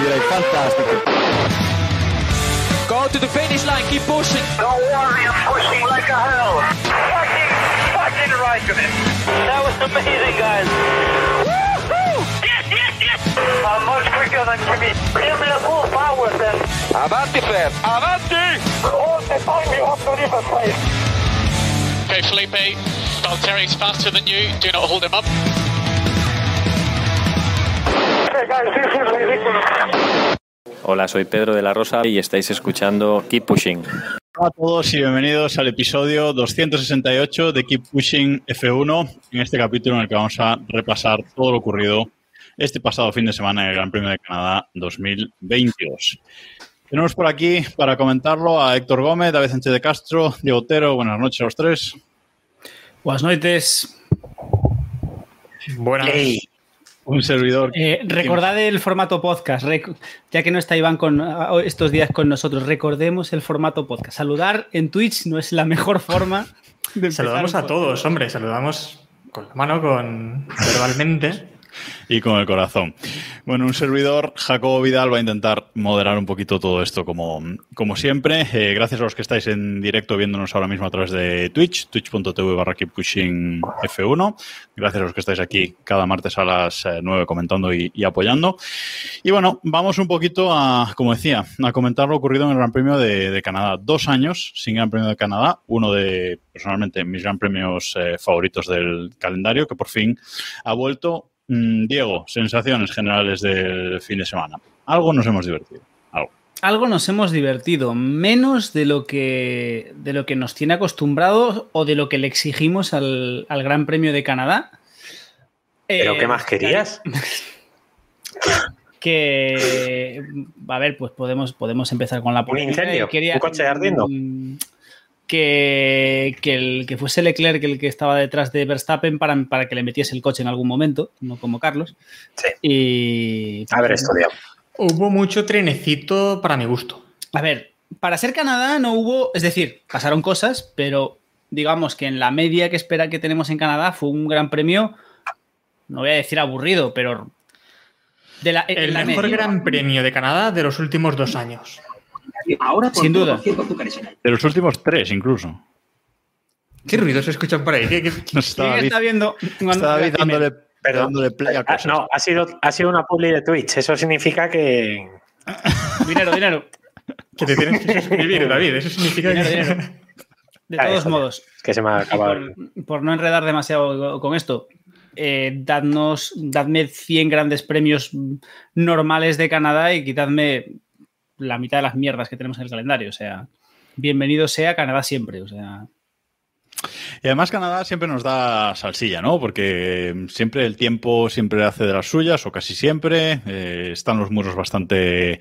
direi fantastico. Go to the finish line, keep pushing. Don't worry, I'm pushing like a hell. Fucking, fucking right of it. That was amazing, guys. Woohoo! Yes, yes, yes! I'm much quicker than Jimmy. Give me the full power then. Avanti, Fer. Avanti! All the time you have to leave a place. Okay, Felipe, Valtteri's faster than you. Do not hold him up. Hola, soy Pedro de la Rosa y estáis escuchando Keep Pushing. Hola a todos y bienvenidos al episodio 268 de Keep Pushing F1, en este capítulo en el que vamos a repasar todo lo ocurrido este pasado fin de semana en el Gran Premio de Canadá 2022. Tenemos por aquí para comentarlo a Héctor Gómez, David Sánchez de Castro, Diego Otero. Buenas noches a los tres. Buenas noches. Buenas. Un servidor. Eh, recordad el formato podcast, ya que no está Iván con, estos días con nosotros, recordemos el formato podcast. Saludar en Twitch no es la mejor forma de Saludamos a todos, hombre. Saludamos con la mano, con verbalmente. y con el corazón. Bueno, un servidor, Jacobo Vidal, va a intentar moderar un poquito todo esto como, como siempre. Eh, gracias a los que estáis en directo viéndonos ahora mismo a través de Twitch, twitch.tv barra Keep Pushing F1. Gracias a los que estáis aquí cada martes a las eh, 9 comentando y, apoyando. Y bueno, vamos un poquito a, como decía, a comentar lo ocurrido en el Gran Premio de, de Canadá. Dos años sin Gran Premio de Canadá, uno de, personalmente, mis Gran Premios eh, favoritos del calendario, que por fin ha vuelto. Mm, Diego, sensaciones generales del fin de semana. Algo nos hemos divertido. Algo. Algo nos hemos divertido, menos de lo que, de lo que nos tiene acostumbrados o de lo que le exigimos al, al Gran Premio de Canadá. ¿Pero Eh, qué más querías? Que, a ver, pues podemos, podemos empezar con la polémica. incendio? Quería- ¿Un coche ardiendo? Que, que, el, que fuese Leclerc el que estaba detrás de Verstappen para, para que le metiese el coche en algún momento, no como Carlos. Sí. Y. Haber estudiado. Hubo mucho trenecito para mi gusto. A ver, para ser Canadá no hubo, es decir, pasaron cosas, pero digamos que en la media que espera que tenemos en Canadá fue un gran premio, no voy a decir aburrido, pero de la, en El la mejor media. gran premio de Canadá de los últimos dos años. Ahora, por Sin duda. 100% azúcares en él. De los últimos tres, incluso. ¿Qué ruidos se escuchan por ahí? ¿Qué- qué- Nos está ¿Quién David, está viendo? está David dándole, Perdón. dándole play a Ah, cosas. no, ha sido, ha sido una publi de Twitch. Eso significa que. Dinero, dinero. Que te tienes que suscribir, David. Eso significa Dinero, que... dinero. De todos eso. modos, que se me ha acabado. por, por no enredar demasiado con esto, eh, dadnos, dadme 100 grandes premios normales de Canadá y quitadme la mitad de las mierdas que tenemos en el calendario. O sea, bienvenido sea Canadá siempre. O sea, Y además Canadá siempre nos da salsilla, ¿no? Porque siempre el tiempo siempre hace de las suyas, o casi siempre. eh, están los muros bastante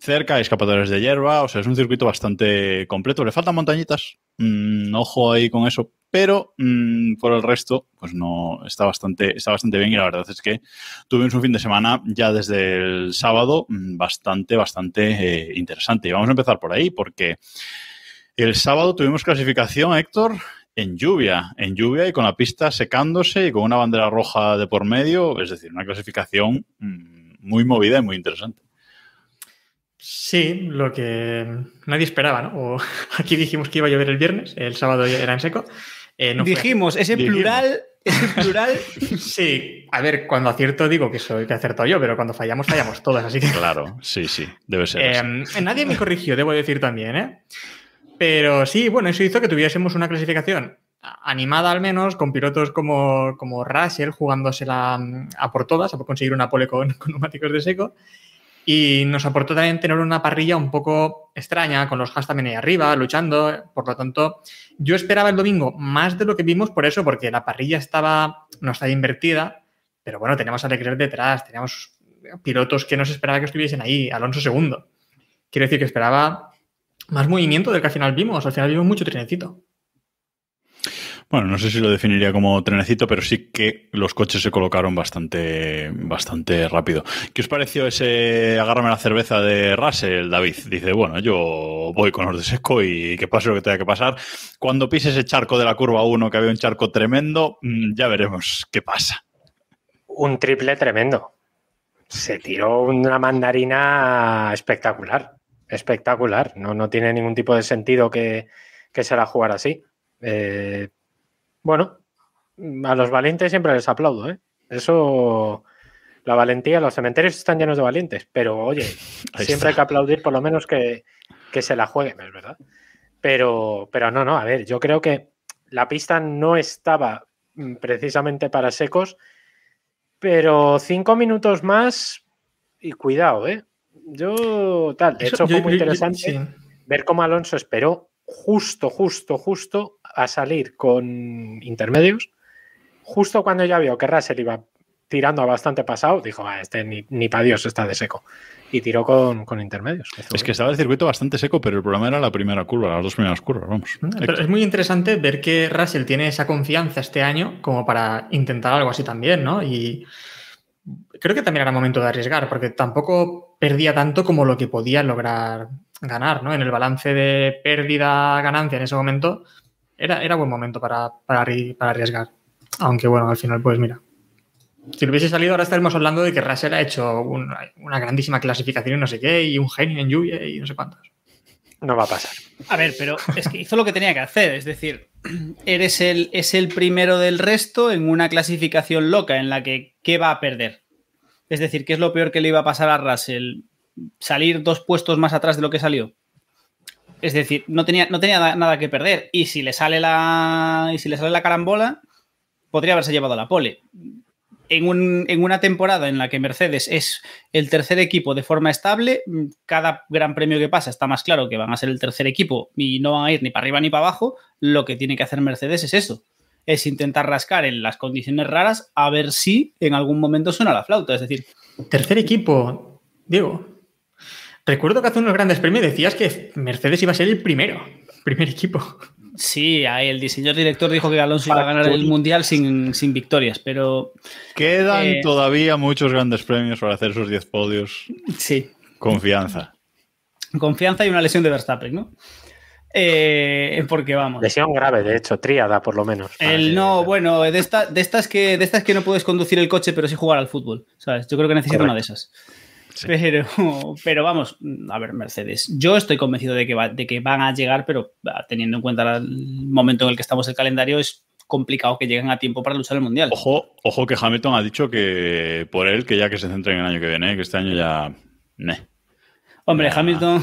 cerca, hay escapatorias de hierba, o sea, es un circuito bastante completo. Le faltan montañitas, mm, ojo ahí con eso, pero mm, por el resto, pues no, está bastante, está bastante bien y la verdad es que tuvimos un fin de semana ya desde el sábado mm, bastante, bastante eh, interesante. Y vamos a empezar por ahí, porque el sábado tuvimos clasificación, Héctor, en lluvia, en lluvia y con la pista secándose y con una bandera roja de por medio, es decir, una clasificación mm, muy movida y muy interesante. Sí, lo que nadie esperaba, ¿no? O aquí dijimos que iba a llover el viernes, el sábado era en seco. Eh, no fue dijimos, ese Dijimos. plural, ese plural. Sí, a ver, cuando acierto digo que soy que he acertado yo, pero cuando fallamos, fallamos todas, así que. Claro, sí, sí, debe ser. así. Eh, nadie me corrigió, debo decir también, ¿eh? Pero sí, bueno, eso hizo que tuviésemos una clasificación animada al menos, con pilotos como, como Russell jugándosela mm, a por todas, a conseguir una pole con, con neumáticos de seco. Y nos aportó también tener una parrilla un poco extraña, con los Haas también ahí arriba, luchando. Por lo tanto, yo esperaba el domingo más de lo que vimos por eso, porque la parrilla estaba, no estaba invertida, pero bueno, teníamos a Leclerc detrás, teníamos pilotos que no se esperaba que estuviesen ahí, Alonso segundo. Quiero decir que esperaba más movimiento del que al final vimos. Al final vimos mucho trenecito. Bueno, no sé si lo definiría como trenecito, pero sí que los coches se colocaron bastante, bastante rápido. ¿Qué os pareció ese agárrame la cerveza de Russell, David? Dice, bueno, yo voy con los de seco y que pase lo que tenga que pasar. Cuando pise ese charco de la curva 1, que había un charco tremendo, mm, ya veremos qué pasa. Un triple tremendo. Se tiró una mandarina espectacular. Espectacular. No, no tiene ningún tipo de sentido que, que se la jugara así. Eh, bueno, a los valientes siempre les aplaudo, ¿eh? Eso, la valentía, los cementerios están llenos de valientes, pero oye, Ahí siempre está. hay que aplaudir por lo menos que, que se la jueguen, es verdad. Pero, pero no, no, a ver, yo creo que la pista no estaba mm, precisamente para secos, pero cinco minutos más y cuidado, ¿eh? Yo tal, de hecho yo- fue muy yo- yo- interesante sí. ver cómo Alonso esperó justo, justo, justo a salir con intermedios. Justo cuando ya vio que Russell iba tirando a bastante pasado, dijo, "Ah, este ni, ni para Dios está de seco. Y tiró con, con intermedios. Es que estaba el circuito bastante seco, pero el problema era la primera curva, las dos primeras curvas, vamos. Pero es muy interesante ver que Russell tiene esa confianza este año como para intentar algo así también, ¿no? Y creo que también era momento de arriesgar, porque tampoco perdía tanto como lo que podía lograr ganar, ¿no? En el balance de pérdida-ganancia en ese momento, era, era buen momento para, para, para arriesgar. Aunque bueno, al final, pues mira. Si lo hubiese salido, ahora estaríamos hablando de que Russell ha hecho un- una grandísima clasificación y no sé qué, y un genio en lluvia y no sé cuántos. No va a pasar. A ver, pero es que hizo lo que tenía que hacer. Es decir, eres el, es el primero del resto en una clasificación loca en la que ¿qué va a perder? Es decir, ¿qué es lo peor que le iba a pasar a Russell? Salir dos puestos más atrás de lo que salió. Es decir, no tenía, no tenía na- nada que perder. Y si le sale la. Y si le sale la carambola, podría haberse llevado la pole. En, un- en una temporada en la que Mercedes es el tercer equipo de forma estable, cada gran premio que pasa está más claro que van a ser el tercer equipo y no van a ir ni para arriba ni para abajo, lo que tiene que hacer Mercedes es eso, es intentar rascar en las condiciones raras a ver si en algún momento suena la flauta, es decir, Tercer equipo, Diego. Recuerdo que hace unos grandes premios decías que Mercedes iba a ser el primero, primer equipo. sí, ahí el diseñador director dijo que Alonso iba a ganar el Mundial sin, sin victorias, pero Quedan Eh, todavía muchos grandes premios para hacer esos 10 podios. sí, Confianza. confianza y una lesión de Verstappen, ¿no? Eh, porque vamos. Lesión grave, de hecho, tríada por lo menos. El no, bueno, de, esta- de estas que, de estas que no puedes conducir el coche, pero sí jugar al fútbol. ¿Sabes? Yo creo que necesito una de esas. Pero, pero vamos, a ver, Mercedes. Yo estoy convencido de que, va- de que van a llegar, pero ah, teniendo en cuenta el momento en el que estamos el calendario, es complicado que lleguen a tiempo para luchar el mundial. Ojo, ojo que Hamilton ha dicho que por él, que ya que se centre en el año que viene, que este año ya. Hombre. Hamilton.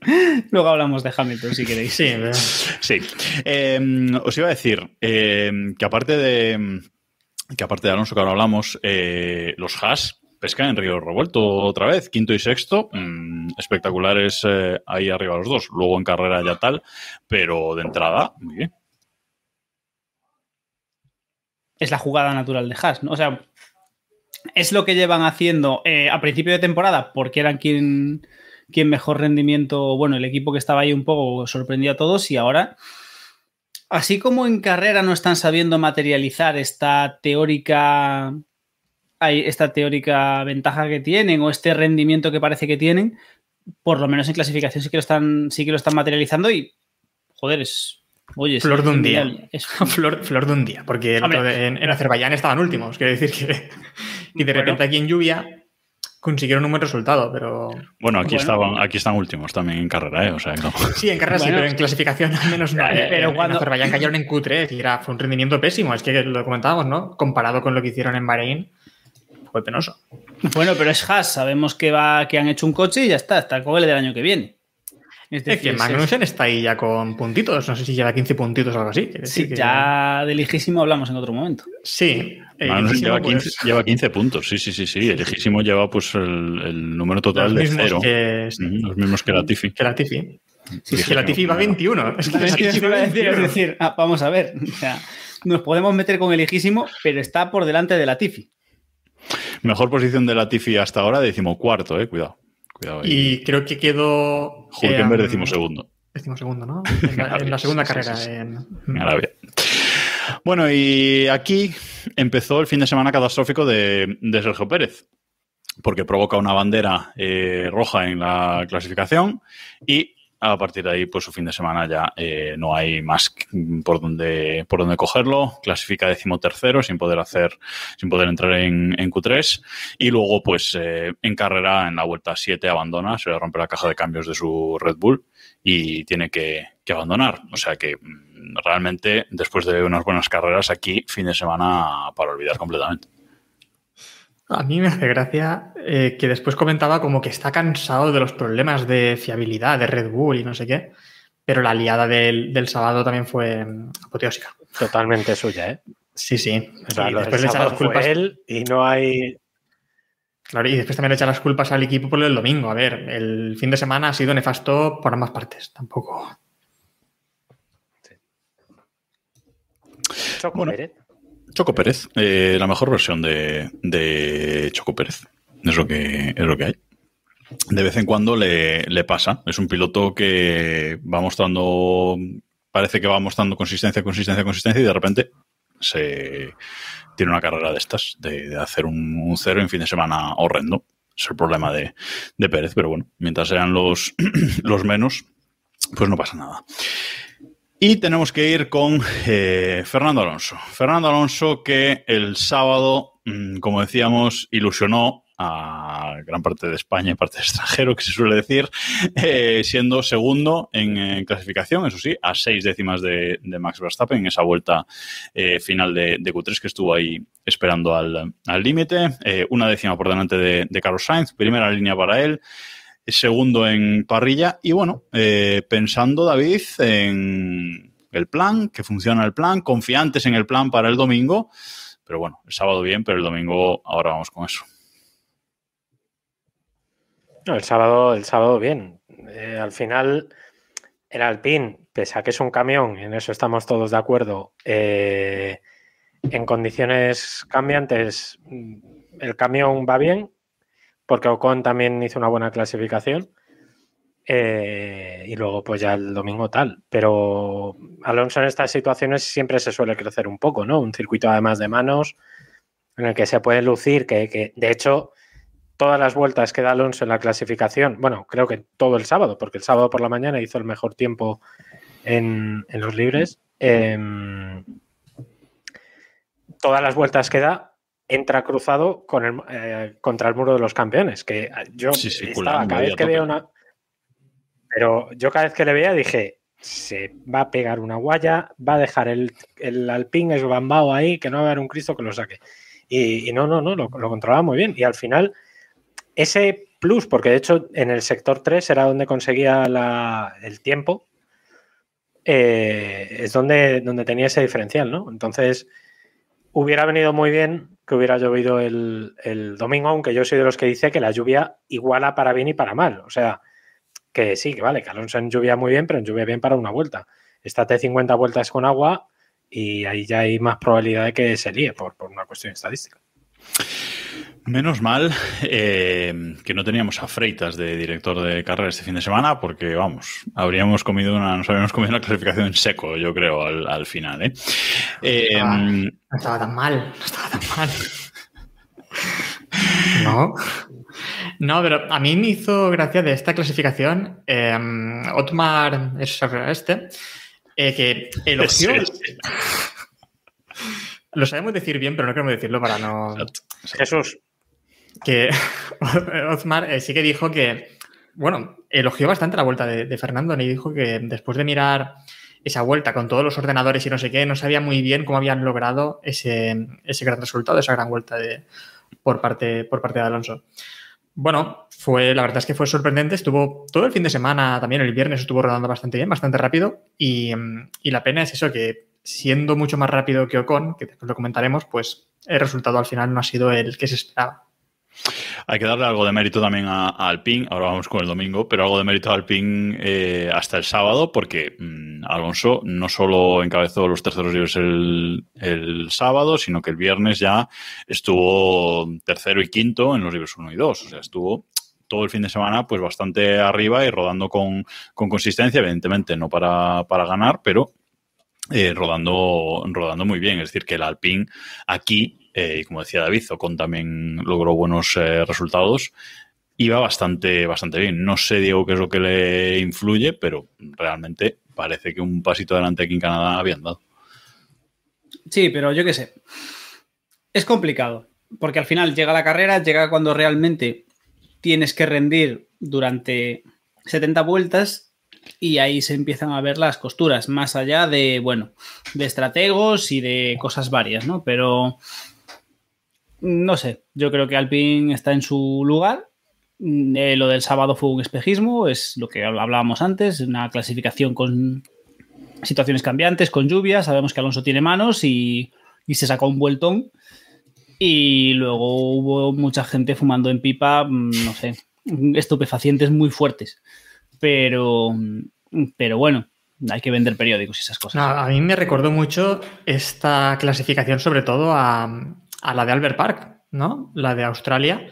Luego hablamos de Hamilton si queréis. Sí, Sí. Eh, os iba a decir eh, que aparte de. Que aparte de Alonso, que ahora hablamos, eh, los Haas pescan en Río Revuelto otra vez, quinto y sexto, mm, espectaculares eh, ahí arriba los dos. Luego en carrera ya tal, pero de entrada, muy bien. es la jugada natural de Haas, ¿no? O sea, es lo que llevan haciendo eh, a principio de temporada porque eran quien, quien mejor rendimiento, bueno, el equipo que estaba ahí un poco sorprendió a todos y ahora, así como en carrera no están sabiendo materializar esta teórica, hay esta teórica ventaja que tienen o este rendimiento que parece que tienen, por lo menos en clasificación sí que lo están, sí que lo están materializando y, joder, es... Oye, Flor de un día. Es, flor, flor de un día, porque Hombre. en Azerbaiyán estaban últimos, quiero decir que. Y de Bueno. repente aquí en lluvia consiguieron un buen resultado, pero. Bueno, aquí Bueno. estaban, aquí están últimos también en carrera, ¿eh? O sea, que no. Sí, en carrera sí, pero en clasificación al menos no. Eh, pero En- cuando- En Azerbaiyán cayeron en Q3 y era, fue un rendimiento pésimo. Es que lo comentábamos, ¿no? Comparado con lo que hicieron en Bahrein, fue penoso. Bueno, pero es Haas, sabemos que va, que han hecho un coche y ya está, está con el del año que viene. Es Es que Magnussen está ahí ya con puntitos, no sé si lleva 15 puntitos o algo así. sí, que- ya de lejísimo hablamos en otro momento. Sí. eh, Magnussen lleva, pues, 15, lleva 15 puntos, sí, sí, sí, sí. El lleva pues el, el número total los de cero. que, Ujú, Los mismos que la Tifi. que la Tifi. Sí, que la Tifi va 21. Es que la Es Tifi va decir, 21. es decir, ah, vamos a ver, o sea, nos podemos meter con el lejísimo, pero está por delante de la Tifi. Mejor posición de la Tifi hasta ahora, decimocuarto, eh. Cuidado. Cuidado ahí. Y creo que quedó. Hulkenberg eh, decimosegundo. Decimosegundo, ¿no? En la, en la segunda Sí, carrera. sí, sí. en- en Arabia. Bueno, y aquí empezó el fin de semana catastrófico de, de Sergio Pérez, porque provoca una bandera eh, roja en la clasificación y a partir de ahí, pues su fin de semana ya eh, no hay más por donde, por donde cogerlo. Clasifica decimotercero sin poder hacer, sin poder entrar en, en Q3. Y luego, pues eh, en carrera, en la vuelta 7, abandona, se le rompe la caja de cambios de su Red Bull y tiene que, que abandonar. O sea que mm, realmente, después de unas buenas carreras, aquí fin de semana para olvidar completamente. A mí me hace gracia eh, que después comentaba como que está cansado de los problemas de fiabilidad de Red Bull y no sé qué, pero la liada del, del sábado también fue mm, apoteósica. Totalmente suya, ¿eh? Sí, sí. O sea, y lo después le echa las culpas. él y no hay. Claro, y después también le echa las culpas al equipo por el domingo. A ver, el fin de semana ha sido nefasto por ambas partes. Tampoco. Choco Bueno. Choco Pérez, eh, la mejor versión de, de Choco Pérez. Es lo que, es lo que hay. De vez en cuando le, le pasa. Es un piloto que va mostrando, parece que va mostrando consistencia, consistencia, consistencia y de repente se tiene una carrera de estas, de, de hacer un, un cero en fin de semana horrendo. Es el problema de, de Pérez, pero bueno, mientras sean los, los menos, pues no pasa nada. Y tenemos que ir con eh, Fernando Alonso. Fernando Alonso que el sábado, mm, como decíamos, ilusionó a gran parte de España y parte del extranjero, que se suele decir, eh, siendo segundo en, eh, clasificación, eso sí, a seis décimas de, de Max Verstappen en esa vuelta final de, de Q3 que estuvo ahí esperando al al límite. Eh, una décima por delante de, de Carlos Sainz, primera línea para él segundo en parrilla. Y bueno, eh, pensando, David, en el plan, que funciona el plan, confiantes en el plan para el domingo. Pero bueno, el sábado bien, pero el domingo ahora vamos con eso. El sábado, el sábado bien. Eh, al final, el Alpine, pese a que es un camión, en eso estamos todos de acuerdo, eh, en condiciones cambiantes, mm, el camión va bien, porque Ocon también hizo una buena clasificación. eh, y luego, pues ya el domingo tal. Pero Alonso en estas situaciones siempre se suele crecer un poco, ¿no? Un circuito además de manos, en el que se puede lucir, que, que de hecho todas las vueltas que da Alonso en la clasificación, bueno, creo que todo el sábado, porque el sábado por la mañana hizo el mejor tiempo en, en los libres. em, todas las vueltas que da, entra cruzado con el, eh, contra el muro de los campeones. Que yo Sí, sí, estaba, cada vez que veo una. Pero yo cada vez que le veía dije, se va a pegar una guaya, va a dejar el, el Alpine esbambado ahí, que no va a haber un Cristo que lo saque. Y, y no, no, no, lo, lo controlaba muy bien. Y al final, ese plus, porque de hecho en el sector 3 era donde conseguía la- el tiempo, eh, es donde, donde tenía ese diferencial, ¿no? Entonces, hubiera venido muy bien que hubiera llovido el, el domingo, aunque yo soy de los que dice que la lluvia iguala para bien y para mal. O sea, que sí, que vale, que Alonso en lluvia muy bien, pero en lluvia bien para una vuelta. Estate 50 vueltas con agua y ahí ya hay más probabilidad de que se líe por, por una cuestión estadística. Menos mal eh, que no teníamos a Freitas de director de carrera este fin de semana, porque vamos, habríamos comido una, nos habríamos comido una clasificación en seco, yo creo, al, al final. ¿eh? Eh, Ah. No estaba tan mal, no estaba tan mal. No. No, pero a mí me hizo gracia de esta clasificación eh, Otmar es este, eh, que elogió. Ese, Lo sabemos decir bien, pero no queremos decirlo para no. Jesús, Que Otmar eh, sí que dijo que, bueno, elogió bastante la vuelta de, de Fernando y dijo que después de mirar esa vuelta con todos los ordenadores y no sé qué, no sabía muy bien cómo habían logrado ese, ese gran resultado, esa gran vuelta de, por, parte, por parte de Alonso. Bueno, fue, la verdad es que fue sorprendente. Estuvo todo el fin de semana, también el viernes estuvo rodando bastante bien, bastante rápido. Y, y la pena es eso, que siendo mucho más rápido que Ocon, que después lo comentaremos, pues el resultado al final no ha sido el que se esperaba. Hay que darle algo de mérito también a, a Alpine, ahora vamos con el domingo, pero algo de mérito a Alpine eh, hasta el sábado, porque mmm, Alonso no solo encabezó los terceros libres el, el, sábado, sino que el viernes ya estuvo tercero y quinto en los libros 1 y 2. O sea, estuvo todo el fin de semana pues bastante arriba y rodando con, con consistencia, evidentemente no para, para ganar, pero eh, rodando, rodando muy bien. Es decir, que el Alpine aquí, eh, y como decía David, Ocon también logró buenos eh, resultados. iba bastante, bastante bien. No sé, Diego, qué es lo que le influye, pero realmente parece que un pasito adelante aquí en Canadá habían dado. Sí, pero yo qué sé. Es complicado, porque al final llega la carrera, llega cuando realmente tienes que rendir durante 70 vueltas y ahí se empiezan a ver las costuras, más allá de, bueno, de estrategos y de cosas varias, ¿no? Pero no sé, yo creo que Alpine está en su lugar. Mm, eh, lo del sábado fue un espejismo, es lo que hablábamos antes, una clasificación con situaciones cambiantes, con lluvia. Sabemos que Alonso tiene manos y, y se sacó un vueltón. Y luego hubo mucha gente fumando en pipa, mm, no sé, estupefacientes muy fuertes. Pero, pero bueno, hay que vender periódicos y esas cosas. A mí me recordó mucho esta clasificación, sobre todo a, a la de Albert Park, ¿no? La de Australia,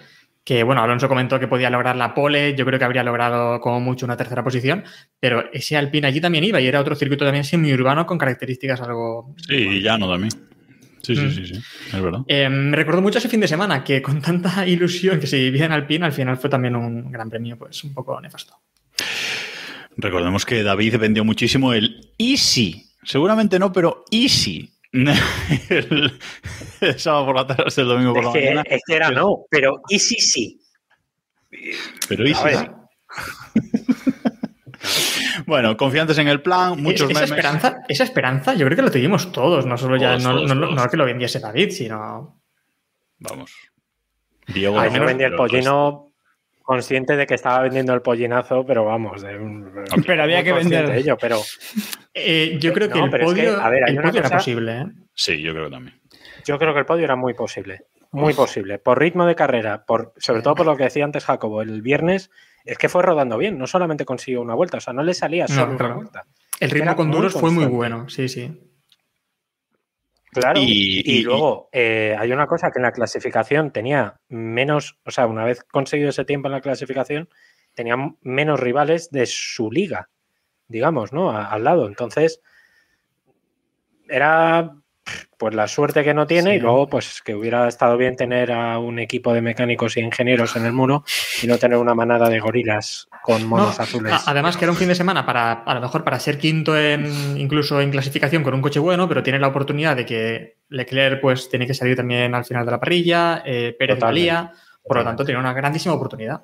que bueno, Alonso comentó que podía lograr la pole, yo creo que habría logrado como mucho una tercera posición, pero ese Alpine allí también iba y era otro circuito también semi-urbano con características algo... Sí, llano también. Sí, sí, Mm. sí, sí, es verdad. Eh, me recordó mucho ese fin de semana, que con tanta ilusión que se vivía en Alpine, al final fue también un gran premio, pues un poco nefasto. Recordemos que David vendió muchísimo el Easy. Seguramente no, pero Easy. El, el sábado por la tarde el domingo por Es la que, mañana. es que era no, pero y sí, sí. Pero Easy. A ver. Bueno, confiantes en el plan, muchos esa, memes. esperanza, esa esperanza yo creo que lo tuvimos todos, no solo ya, Todos, no, todos, no- no- todos. no que lo vendiese David, sino... Vamos. Diego, Ay, al yo menos, vendí el pollino consciente de que estaba vendiendo el pollinazo, pero vamos, de un- Pero había que vender. de ello, pero Eh, yo creo que No, el pero es que, podio, a ver, hay el una podio era posible. ¿eh? Sí, yo creo que también. yo creo que el podio era muy posible. Muy posible. Por ritmo de carrera, por, sobre todo por lo que decía antes Jacobo, el viernes es que fue rodando bien, no solamente consiguió una vuelta, o sea, no le salía No, solo una vuelta. El ritmo Era con duros fue muy bueno, sí, sí. Claro. Y- Y, y- luego eh, hay una cosa que en la clasificación tenía menos, o sea, una vez conseguido ese tiempo en la clasificación, tenía menos rivales de su liga, digamos, ¿no? A- al lado. Entonces, era pues la suerte que no tiene Sí. y luego pues que hubiera estado bien tener a un equipo de mecánicos y ingenieros en el muro y no tener una manada de gorilas con monos No, azules. además que era un fin de semana para, a lo mejor para ser quinto en, incluso en clasificación con un coche bueno, pero tiene la oportunidad de que Leclerc pues tiene que salir también al final de la parrilla, eh, Pérez Totalmente, valía, por lo tanto tiene una grandísima oportunidad.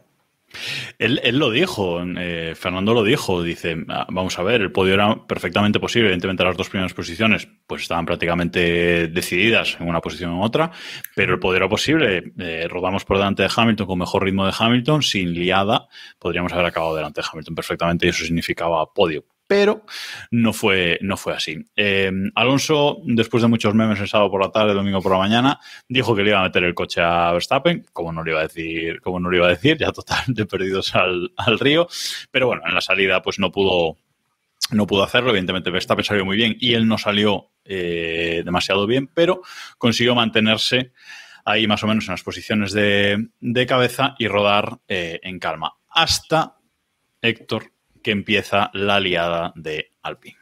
Él, él lo dijo, eh, Fernando lo dijo, dice, "Ah, vamos a ver, el podio era perfectamente posible, evidentemente las dos primeras posiciones pues estaban prácticamente decididas en una posición u otra, pero el podio era posible, eh, rodamos por delante de Hamilton con mejor ritmo de Hamilton, sin liada, podríamos haber acabado delante de Hamilton perfectamente y eso significaba podio. Pero no fue, no fue así. Eh, Alonso, después de muchos memes el sábado por la tarde, domingo por la mañana, dijo que le iba a meter el coche a Verstappen, como no le iba a decir, como no le iba a decir, ya totalmente perdidos al, al río. Pero bueno, en la salida pues no pudo, no pudo hacerlo. Evidentemente Verstappen salió muy bien y él no salió eh, demasiado bien, pero consiguió mantenerse ahí más o menos en las posiciones de, de cabeza y rodar eh, en calma. Hasta Héctor, que empieza la liada de Alpine.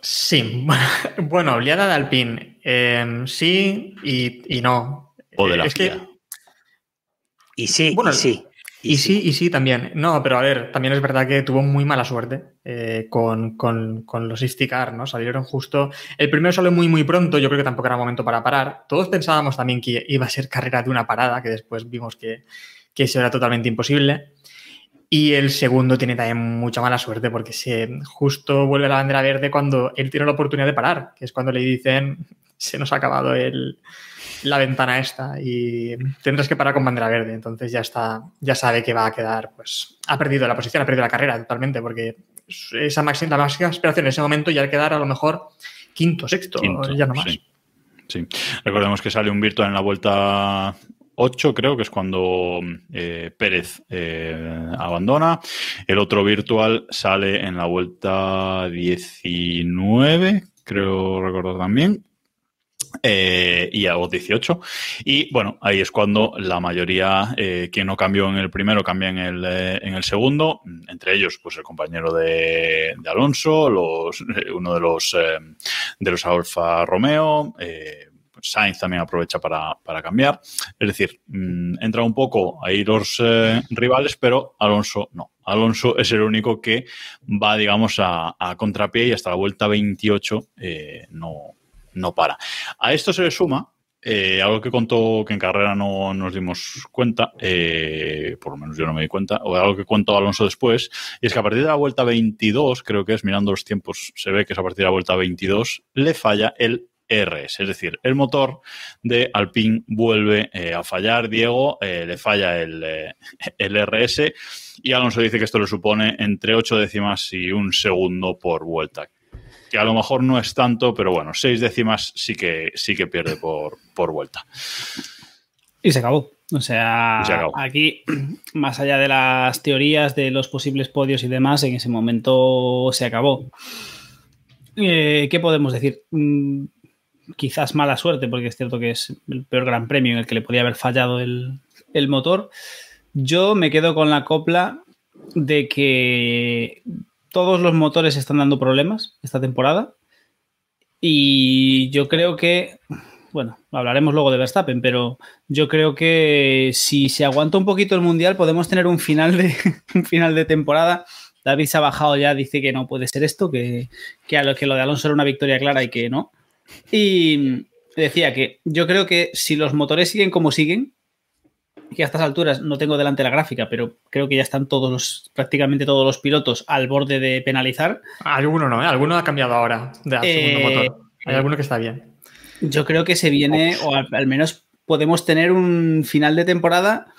Sí, bueno, oleada de Alpine, eh, sí y, y no. O de la es que. Y sí, Bueno, y sí. Y sí, y sí también. No, pero a ver, también es verdad que tuvo muy mala suerte eh, con, con- con los safety car, ¿no? Salieron justo. El primero salió muy, muy pronto. Yo creo que tampoco era momento para parar. Todos pensábamos también que iba a ser carrera de una parada, que después vimos que, que eso era totalmente imposible. Y el segundo tiene también mucha mala suerte porque se justo vuelve la bandera verde cuando él tiene la oportunidad de parar, que es cuando le dicen se nos ha acabado el, la ventana esta y tendrás que parar con bandera verde. Entonces ya está, ya sabe que va a quedar, pues ha perdido la posición, ha perdido la carrera totalmente porque esa máxima, la máxima aspiración en ese momento ya quedar a lo mejor quinto, sexto, Quinto, ya no más. sí. Sí. Recordemos que sale un virtual en la vuelta 8, creo que es cuando eh, Pérez eh, abandona. El otro virtual sale en la vuelta 19, creo recordar también. Eh, y a los 18. Y bueno, ahí es cuando la mayoría, quien no cambió en el primero, cambia en el, en el segundo. Entre ellos, pues el compañero de, Alonso, los, uno de los, de los Alfa Romeo, Sainz también aprovecha para, para cambiar. Es decir, mm, entra un poco ahí los eh, rivales, pero Alonso no. Alonso es el único que va, digamos, a, a contrapié y hasta la vuelta 28 eh, no, no para. A esto se le suma eh, algo que contó que en carrera no nos dimos cuenta, por lo menos yo no me di cuenta, o algo que contó Alonso después, y es que a partir de la vuelta 22, creo que es, mirando los tiempos, se ve que es a partir de la vuelta 22, le falla el RS, es decir, el motor de Alpine vuelve eh, a fallar, Diego, eh, le falla el, eh, el RS y Alonso dice que esto le supone entre 8 décimas y un segundo por vuelta. Que a lo mejor no es tanto, pero bueno, 6 décimas sí que, sí que pierde por, por vuelta. Y se acabó. O sea, se aquí, más allá de las teorías de los posibles podios y demás, en ese momento se acabó. Eh, ¿Qué podemos decir? Quizás mala suerte, porque es cierto que es el peor gran premio en el que le podía haber fallado el, el motor. Yo me quedo con la copla de que todos los motores están dando problemas esta temporada. Y yo creo que, bueno, hablaremos luego de Verstappen, pero yo creo que si se aguanta un poquito el mundial, podemos tener un final de, un final de temporada. David se ha bajado ya, dice que no puede ser esto, que, que, a lo, que lo de Alonso era una victoria clara y que no. Y decía que yo creo que si los motores siguen como siguen, que a estas alturas no tengo delante la gráfica, pero creo que ya están todos los, prácticamente todos los pilotos al borde de penalizar. Alguno no, ¿eh? Alguno ha cambiado ahora de segundo Eh, motor. Hay alguno que está bien. Yo creo que se viene, o al, al menos podemos tener un final de temporada,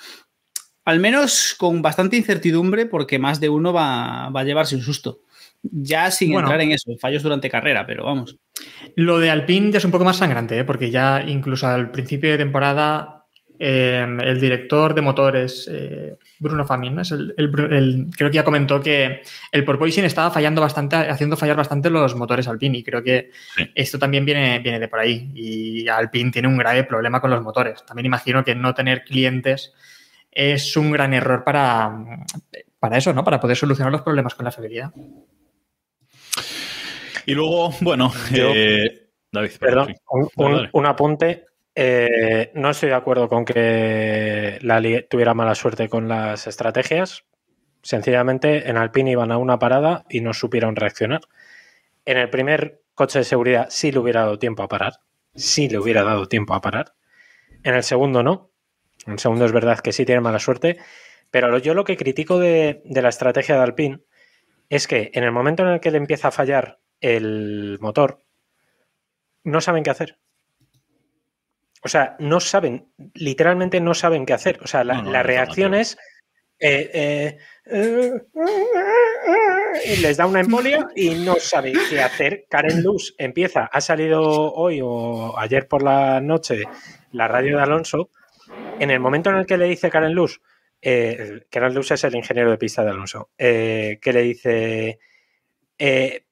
al menos con bastante incertidumbre, porque más de uno va, va a llevarse un susto. Ya sin Bueno. entrar en eso, fallos durante carrera, pero vamos. Lo de Alpine ya es un poco más sangrante, ¿eh? porque ya incluso al principio de temporada eh, el director de motores, eh, Bruno Famin, ¿no? es el, el- el- creo que ya comentó que el porpoising estaba fallando bastante, haciendo fallar bastante los motores Alpine y creo que Sí. esto también viene, viene de por ahí y Alpine tiene un grave problema con los motores. También imagino que no tener clientes es un gran error para, para eso, ¿no? Para poder solucionar los problemas con la fiabilidad. Y luego, bueno, Yo- eh, David, Perdón, sí. un, Dale, un- dale. un apunte. Eh, no estoy de acuerdo con que Lali tuviera mala suerte con las estrategias. Sencillamente en Alpine iban a una parada y no supieron reaccionar. En el primer coche de seguridad sí le hubiera dado tiempo a parar. Sí le hubiera dado tiempo a parar. En el segundo no. En el segundo es verdad que sí tiene mala suerte. Pero yo lo que critico de, de la estrategia de Alpine es que en el momento en el que le empieza a fallar el motor, no saben qué hacer. O sea, no saben, literalmente no saben qué hacer. O sea, la, No, no, la no, reacción es. eh, eh, eh, les da una embolia y no sabe qué hacer. Karen Luz empieza, ha salido hoy o ayer por la noche la radio de Alonso. En el momento en el que le dice Karen Luz, Karen Luz es el ingeniero de pista de Alonso, que le dice,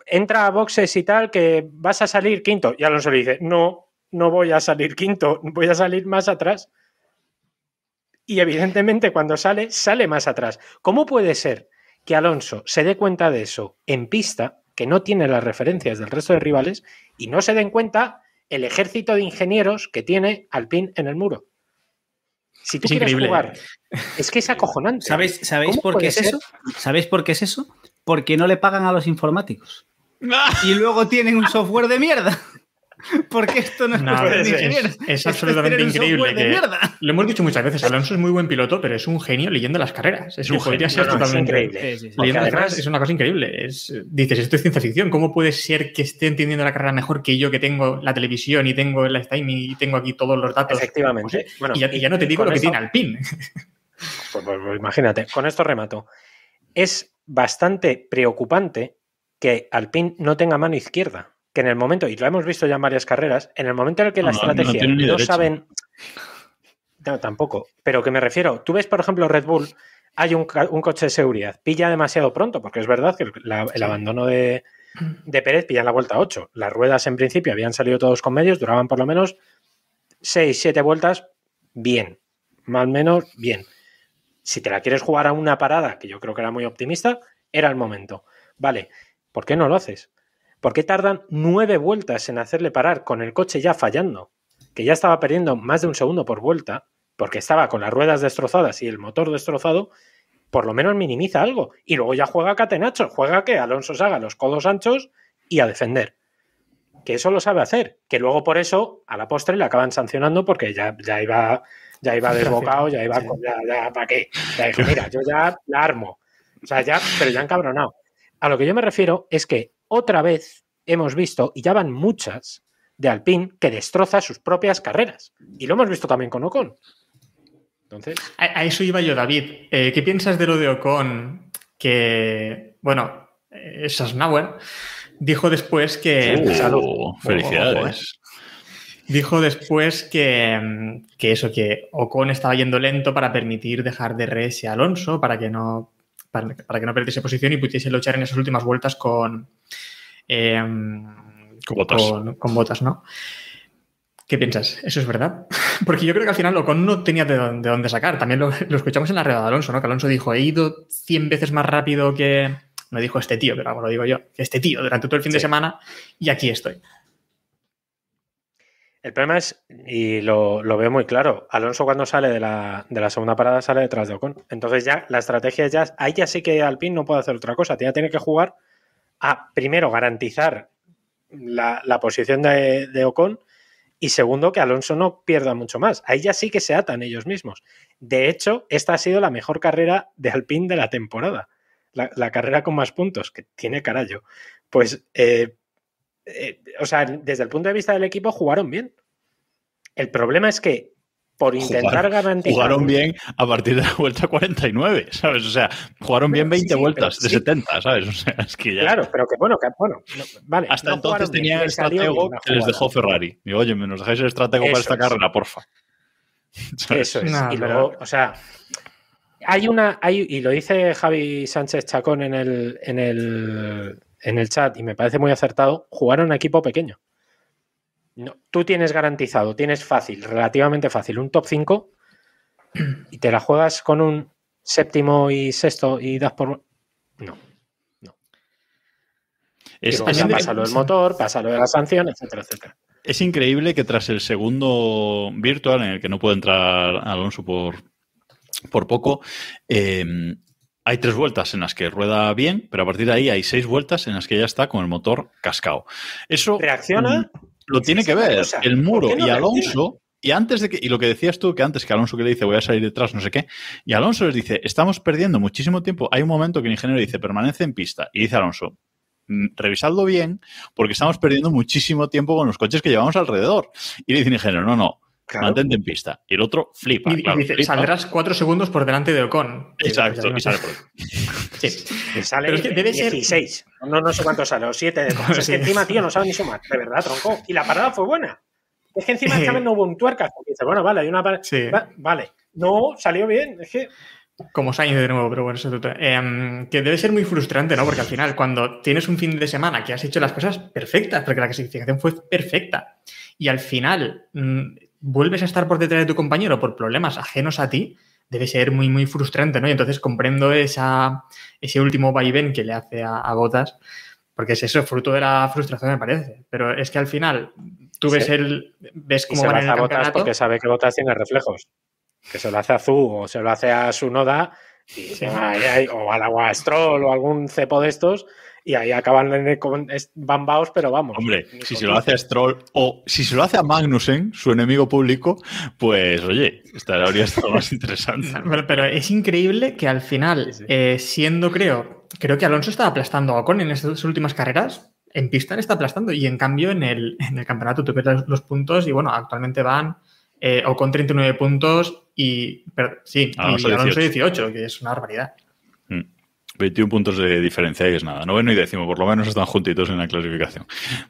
entra a boxes y tal, que vas a salir quinto. Y Alonso le dice, no, no voy a salir quinto, voy a salir más atrás. Y evidentemente cuando sale, sale más atrás. ¿Cómo puede ser que Alonso se dé cuenta de eso en pista, que no tiene las referencias del resto de rivales, y no se den cuenta el ejército de ingenieros que tiene Alpine en el muro? Si tú Es quieres increíble. jugar, es que es acojonante. ¿Sabéis, ¿sabéis ¿Cómo por qué es eso? ¿Sabéis por qué es eso? Porque no le pagan a los informáticos. Y luego tienen un software de mierda. Porque esto no es No, es, es- absolutamente increíble. que- lo hemos dicho muchas veces, Alonso es muy buen piloto, pero es un genio leyendo las carreras. Es Un que podría genio. ser No, no, es totalmente. increíble. Sí, sí, sí. Porque Leyendo las además- carreras es una cosa increíble. Es, dices, esto es ciencia ficción. ¿Cómo puede ser que esté entendiendo la carrera mejor que yo, que tengo la televisión y tengo el time y tengo aquí todos los datos? Efectivamente. Bueno, y, ya, y ya no te digo lo que eso- tiene Alpine. Pues, pues, pues, imagínate, con esto remato. Es bastante preocupante que Alpine no tenga mano izquierda. Que en el momento, y lo hemos visto ya en varias carreras, en el momento en el que la No, estrategia no, saben. No, tampoco. Pero que me refiero, tú ves, por ejemplo, Red Bull, hay un, coche de seguridad, pilla demasiado pronto, porque es verdad que la- el abandono de, de Pérez pilla en la vuelta 8. Las ruedas en principio habían salido todos con medios, duraban por lo menos 6, 7 vueltas, bien. Más o menos, bien si te la quieres jugar a una parada, que yo creo que era muy optimista, era el momento. Vale, ¿por qué no lo haces? ¿Por qué tardan nueve vueltas en hacerle parar con el coche ya fallando? que ya estaba perdiendo más de un segundo por vuelta, porque estaba con las ruedas destrozadas y el motor destrozado, por lo menos minimiza algo. Y luego ya juega Catenacho, juega que Alonso se haga los codos anchos y a defender. Que eso lo sabe hacer. Que luego por eso, a la postre, le acaban sancionando porque ya, ya iba, ya iba desbocado, ya iba con, ya, ya, ¿para qué? Ya dijo, mira, yo ya la armo. O sea, ya, pero ya encabronado. A lo que yo me refiero es que otra vez hemos visto, y ya van muchas, de Alpine que destroza sus propias carreras. Y lo hemos visto también con Ocon. Entonces. A, a eso iba yo, David. Eh, ¿Qué piensas de lo de Ocon? Que, bueno, eh, Sasnauer dijo después que. Uh, salud. felicidades. Dijo después que, que eso, que Ocon estaba yendo lento para permitir dejar de RS a Alonso, para que no, para, para que no perdiese posición y pudiese luchar en esas últimas vueltas con, eh, Con botas. con, con botas, ¿no? ¿Qué piensas? ¿Eso es verdad? Porque yo creo que al final Ocon no tenía de dónde, de dónde sacar. También lo, lo escuchamos en la rueda de Alonso, ¿no? Que Alonso dijo, he ido 100 veces más rápido que... No dijo este tío, pero vamos, lo digo yo. Que este tío durante todo el fin de semana y aquí estoy. El problema es, y lo, lo veo muy claro, Alonso cuando sale de la, de la segunda parada sale detrás de Ocon. Entonces ya la estrategia ya, ahí ya sí que Alpine no puede hacer otra cosa. Ya tiene que jugar a, primero, garantizar la, la posición de, de Ocon y segundo, que Alonso no pierda mucho más. Ahí ya sí que se atan ellos mismos. De hecho, esta ha sido la mejor carrera de Alpine de la temporada. La, la carrera con más puntos, que tiene carallo. Pues, eh, eh, o sea, desde el punto de vista del equipo, jugaron bien. El problema es que por intentar Jugaron- garantizar. Jugaron bien a partir de la vuelta 49, ¿sabes? O sea, jugaron bien 20 Sí, pero vueltas de sí. 70, ¿sabes? O sea, es que ya. Claro, pero que bueno, que bueno. no, vale, Hasta no entonces jugaron bien, tenía el estratego que les dejó Ferrari. Digo, oye, ¿me nos dejáis el estratego para esta es. carrera, porfa? ¿Sabes? Eso es. No, y pero- luego, o sea, hay una, hay, y lo dice Javi Sánchez Chacón en el, en el, en el chat, y me parece muy acertado, jugaron a equipo pequeño. No, tú tienes garantizado, tienes fácil, relativamente fácil, un top 5 y te la juegas con un séptimo y sexto y das por. No. Es, Digo, es pasa, incre- pasa lo del motor, pasa lo de la sanción, etcétera, etcétera. es increíble que tras el segundo virtual, en el que no puede entrar Alonso por, por poco, eh, hay tres vueltas en las que rueda bien, pero a partir de ahí hay seis vueltas en las que ya está con el motor cascado. Eso ¿Reacciona? mm, lo tiene que ver cosa. el ¿Por muro no y? Alonso. Y antes de que, y lo que decías tú, que antes que Alonso que le dice voy a salir detrás, no sé qué, y Alonso les dice, estamos perdiendo muchísimo tiempo. Hay un momento que el ingeniero dice, permanece en pista. Y dice Alonso, "Mm, revisadlo bien, porque estamos perdiendo muchísimo tiempo con los coches que llevamos alrededor. Y le dice el ingeniero, no, no, Claro. mantente en pista. Y el otro flipa, Y, y claro, dice, flipa. saldrás cuatro segundos por delante de Ocon. Exacto, y sale por Sí. Que sale Pero es que debe ser- 16. No, no sé cuánto sale, o 7 de Es Sí. que encima, tío, no sabe ni sumar. De verdad, tronco. Y la parada fue buena. Es que encima también no hubo un tuercas. Porque dice, bueno, vale, hay una parada. Sí. Va- vale. No, salió bien. Es que. Como Sainz de nuevo, pero bueno, eso es otro. Em, que debe ser muy frustrante, ¿no? Porque al final, cuando tienes un fin de semana que has hecho las cosas perfectas, porque la clasificación fue perfecta, y al final mm, vuelves a estar por detrás de tu compañero por problemas ajenos a ti, debe ser muy, muy frustrante, ¿no? Y entonces comprendo esa, ese último vaivén que le hace a, a Botas, porque es eso, fruto de la frustración, me parece. Pero es que al final tú ves Sí. el ves cómo van en el a Botas porque sabe que Botas tiene reflejos. Que se lo hace a Zu o se lo hace a su Noda. Y, Sí. ay, ay, o al agua Stroll o algún cepo de estos. Y ahí acaban en el- con- es- bambaos, pero vamos. Hombre, si se lo hace a Stroll o si se lo hace a Magnussen, su enemigo público, pues oye, esta habría estado más interesante. Pero, pero es increíble que al final, Sí, sí. eh, siendo, creo, creo que Alonso está aplastando a Ocon en estas últimas carreras. En pista le está aplastando y en cambio en el, en el campeonato tú ves los, puntos y bueno, actualmente van eh, Ocon 39 puntos y, sí, y Alonso Alonso 18. 18, que es una barbaridad. Mm. 21 puntos de diferencia y es nada. Noveno y décimo, por lo menos están juntitos en la clasificación.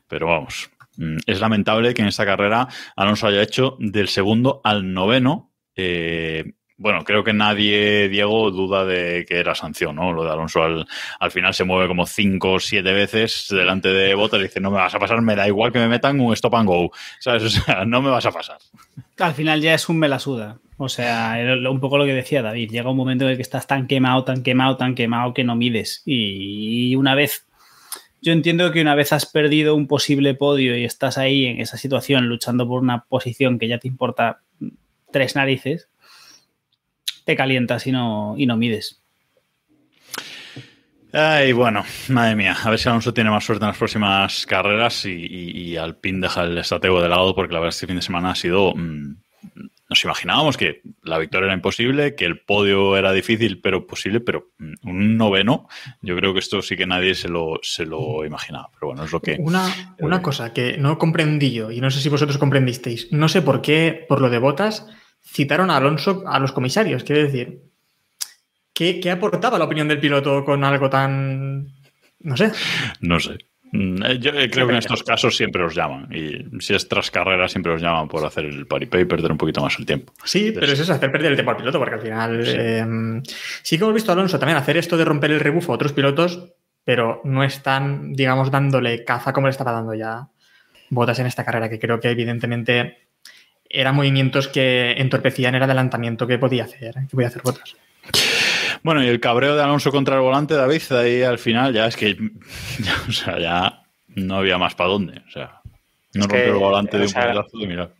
Pero vamos, mm, es lamentable que en esta carrera Alonso haya hecho del segundo al noveno. eh, bueno, creo que nadie, Diego, duda de que era sanción, ¿no? Lo de Alonso al, al final se mueve como cinco o siete veces delante de Bottas y dice, no me vas a pasar, me da igual que me metan un stop and go. No me vas a pasar. Al final ya es un me la suda. O sea, un poco lo que decía David. Llega un momento en el que estás tan quemado, tan quemado, tan quemado que no mides. Y una vez yo entiendo que una vez has perdido un posible podio y estás ahí en esa situación luchando por una posición que ya te importa tres narices, te calientas y no, y no mides. Ay, bueno, madre mía, a ver si Alonso tiene más suerte en las próximas carreras y, y, y deja el estratego de lado porque la verdad este fin de semana ha sido... Mmm, nos imaginábamos que la victoria era imposible, que el podio era difícil, pero posible, pero un noveno, yo creo que esto sí que nadie se lo, se lo imaginaba. Pero bueno, es lo que... Una, una cosa que no comprendí yo, y no sé si vosotros comprendisteis, no sé por qué, por lo de botas, citaron a Alonso a los comisarios. Quiero decir, ¿qué, qué aportaba la opinión del piloto con algo tan... no sé? No sé. Yo creo que en estos casos siempre los llaman. Y si es tras carrera, siempre los llaman por hacer el paripé y perder un poquito más el tiempo. Sí, Entonces, pero es eso, hacer perder el tiempo al piloto, porque al final. Sí. Eh, sí que hemos visto a Alonso también hacer esto de romper el rebufo a otros pilotos, pero no están, digamos, dándole caza como le estaba dando ya Botas en esta carrera, que creo que evidentemente eran movimientos que entorpecían el adelantamiento que podía hacer, que podía hacer Botas. Bueno, y el cabreo de Alonso contra el volante, David, ahí al final ya es que ya, o sea, ya no había más para dónde. O sea, no es que, el volante de un sea, pedazo de mirar.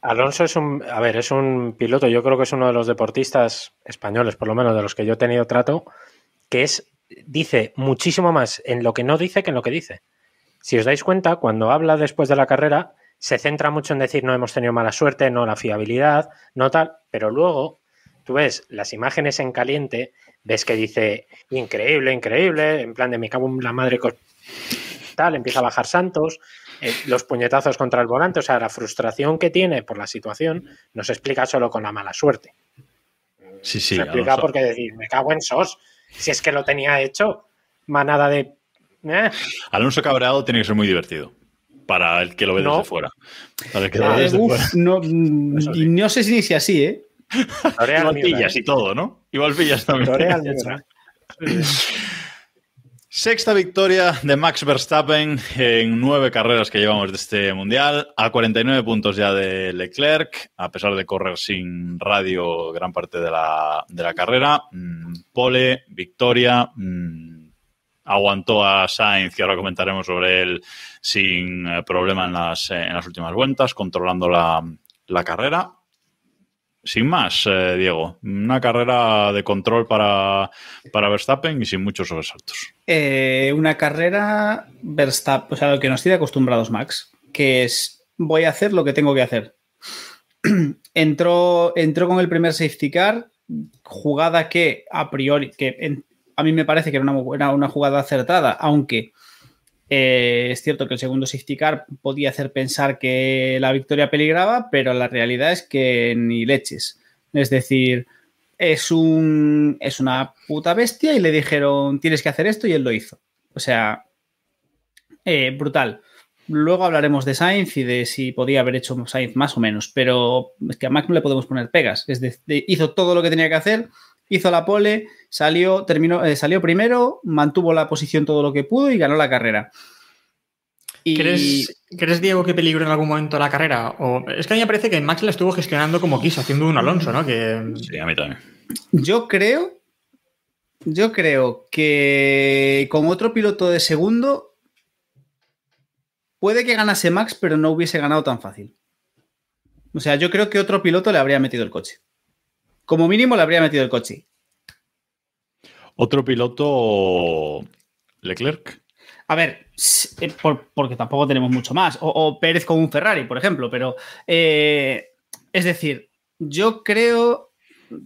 Alonso es un, a ver, es un piloto, yo creo que es uno de los deportistas españoles, por lo menos de los que yo he tenido trato, que es, dice muchísimo más en lo que no dice que en lo que dice. Si os dais cuenta, cuando habla después de la carrera, se centra mucho en decir no hemos tenido mala suerte, no la fiabilidad, no tal, pero luego tú ves las imágenes en caliente, ves que dice increíble, increíble, en plan de me cago en la madre tal, empieza a bajar Santos, eh, los puñetazos contra el volante, o sea, la frustración que tiene por la situación no se explica solo con la mala suerte. Sí, sí. Se explica Alonso. porque decir, me cago en sos, si es que lo tenía hecho, manada de... Eh. Alonso cabreado tiene que ser muy divertido. Para el que lo ve No. desde fuera. Para el que lo ve desde uf, fuera. no, y no sé si si así, ¿eh? Torea al Igual Miura, pillas eh. y todo, ¿no? Igual pillas también. Sexta victoria de Max Verstappen en nueve carreras que llevamos de este mundial, a 49 puntos ya de Leclerc, a pesar de correr sin radio gran parte de la, de la carrera. Mm, Pole, victoria, mm, aguantó a Sainz, que ahora comentaremos sobre él, sin eh, problema en las, eh, en las últimas vueltas, controlando la, la carrera. Sin más, eh, Diego, una carrera de control para, para Verstappen y sin muchos sobresaltos. Eh, una carrera Verstappen, o sea, lo que nos tiene acostumbrados Max, que es voy a hacer lo que tengo que hacer. entró, entró con el primer safety car, jugada que a priori, que a mí me parece que era una, era una jugada acertada, aunque eh, es cierto que el segundo safety car podía hacer pensar que la victoria peligraba, pero la realidad es que ni leches. Es decir, es, un, es una puta bestia y le dijeron tienes que hacer esto y él lo hizo. O sea, eh, brutal. Luego hablaremos de Sainz y de si podía haber hecho Sainz más o menos, pero es que a Max no le podemos poner pegas. Es decir, hizo todo lo que tenía que hacer, hizo la pole, salió, terminó, eh, salió primero, mantuvo la posición todo lo que pudo y ganó la carrera. Y ¿Crees, ¿Crees, Diego, que peligro en algún momento la carrera? O, es que a mí me parece que Max la estuvo gestionando como quiso, haciendo un Alonso, ¿no? Que, Sí, a mí también. yo creo, yo creo que con otro piloto de segundo puede que ganase Max, pero no hubiese ganado tan fácil. O sea, yo creo que otro piloto le habría metido el coche. Como mínimo le habría metido el coche. Otro piloto, Leclerc. A ver, eh, por- porque tampoco tenemos mucho más. O, o Pérez con un Ferrari, por ejemplo. Pero, eh, es decir, yo creo,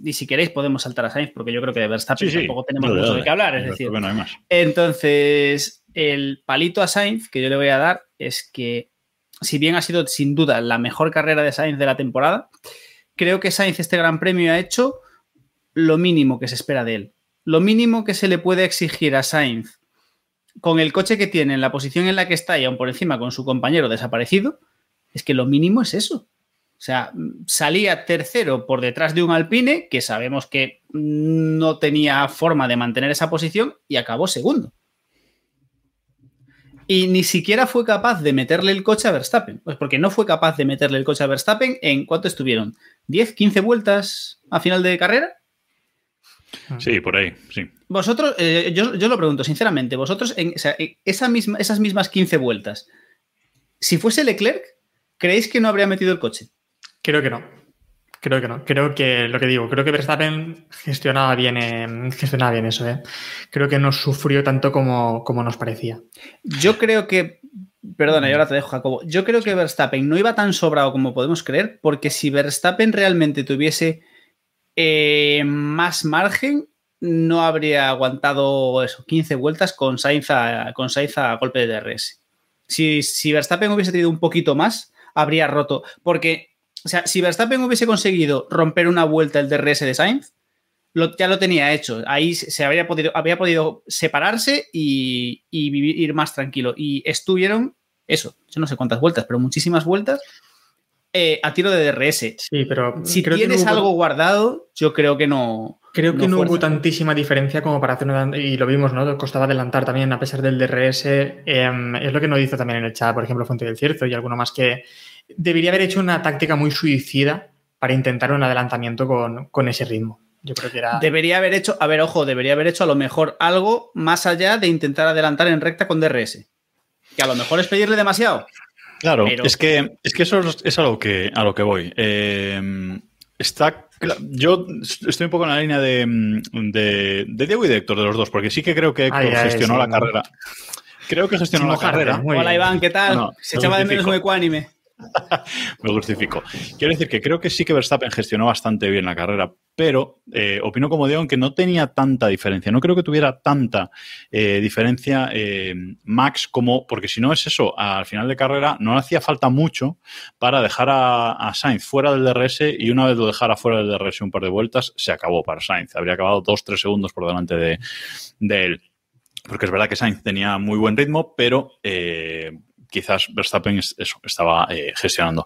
y si queréis podemos saltar a Sainz, porque yo creo que de Verstappen Sí, sí. tampoco tenemos Dale, mucho de qué hablar. Es decir, no hay más. Entonces, el palito a Sainz que yo le voy a dar es que, si bien ha sido sin duda la mejor carrera de Sainz de la temporada, creo que Sainz este gran premio ha hecho lo mínimo que se espera de él. Lo mínimo que se le puede exigir a Sainz con el coche que tiene, en la posición en la que está y aún por encima con su compañero desaparecido, es que lo mínimo es eso. O sea, salía tercero por detrás de un Alpine que sabemos que no tenía forma de mantener esa posición y acabó segundo. Y ni siquiera fue capaz de meterle el coche a Verstappen. Pues porque no fue capaz de meterle el coche a Verstappen en cuánto estuvieron. ¿10, 15 vueltas a final de carrera? Sí, por ahí, sí. Vosotros, eh, yo, yo lo pregunto sinceramente, vosotros, en, o sea, en esa misma, esas mismas 15 vueltas, si fuese Leclerc, ¿creéis que no habría metido el coche? Creo que no. Creo que no. Creo que, lo que digo, creo que Verstappen gestionaba bien, eh, gestionaba bien eso. ¿eh? Creo que no sufrió tanto como, como nos parecía. Yo creo que, perdona, y ahora te dejo, Jacobo. Yo creo que Verstappen no iba tan sobrado como podemos creer, porque si Verstappen realmente tuviese eh, más margen, no habría aguantado eso, 15 vueltas con Sainz a, con Sainz a golpe de DRS. Si, si Verstappen hubiese tenido un poquito más, habría roto. Porque, o sea, si Verstappen hubiese conseguido romper una vuelta el DRS de Sainz, lo, ya lo tenía hecho. Ahí se habría podido, había podido separarse y, y vivir, ir más tranquilo. Y estuvieron, eso, yo no sé cuántas vueltas, pero muchísimas vueltas eh, a tiro de DRS. Sí, pero Si tienes no hubo- algo guardado, yo creo que no. Creo que no, fuerza. hubo tantísima diferencia como para hacer una, y lo vimos, ¿no? Costaba adelantar también a pesar del DRS. em, es lo que nos dice también en el chat, por ejemplo, Fuente del Cierzo y alguno más que debería haber hecho una táctica muy suicida para intentar un adelantamiento con, con ese ritmo. Yo creo que era. Debería haber hecho, a ver, ojo, debería haber hecho a lo mejor algo más allá de intentar adelantar en recta con DRS. Que a lo mejor es pedirle demasiado. Claro, Pero- es que es que eso es, es a lo que a lo que voy. Eh, está yo estoy un poco en la línea de, de, de Diego y de Héctor de los dos, porque sí que creo que Héctor Ay, ay, gestionó sí, la no. carrera. Creo que gestionó la mojarte, carrera. Hola. Iván, ¿qué tal? No, Se echaba de menos un ecuánime. Me justifico. Quiero decir que creo que sí que Verstappen gestionó bastante bien la carrera, pero eh, opino como Diego que no tenía tanta diferencia. No creo que tuviera tanta eh, diferencia eh, Max como, porque si no es eso, al final de carrera no hacía falta mucho para dejar a, Sainz fuera del DRS y una vez lo dejara fuera del DRS un par de vueltas, se acabó para Sainz. Habría acabado dos, tres segundos por delante de, él. Porque es verdad que Sainz tenía muy buen ritmo, pero quizás Verstappen es- eso, estaba eh, gestionando.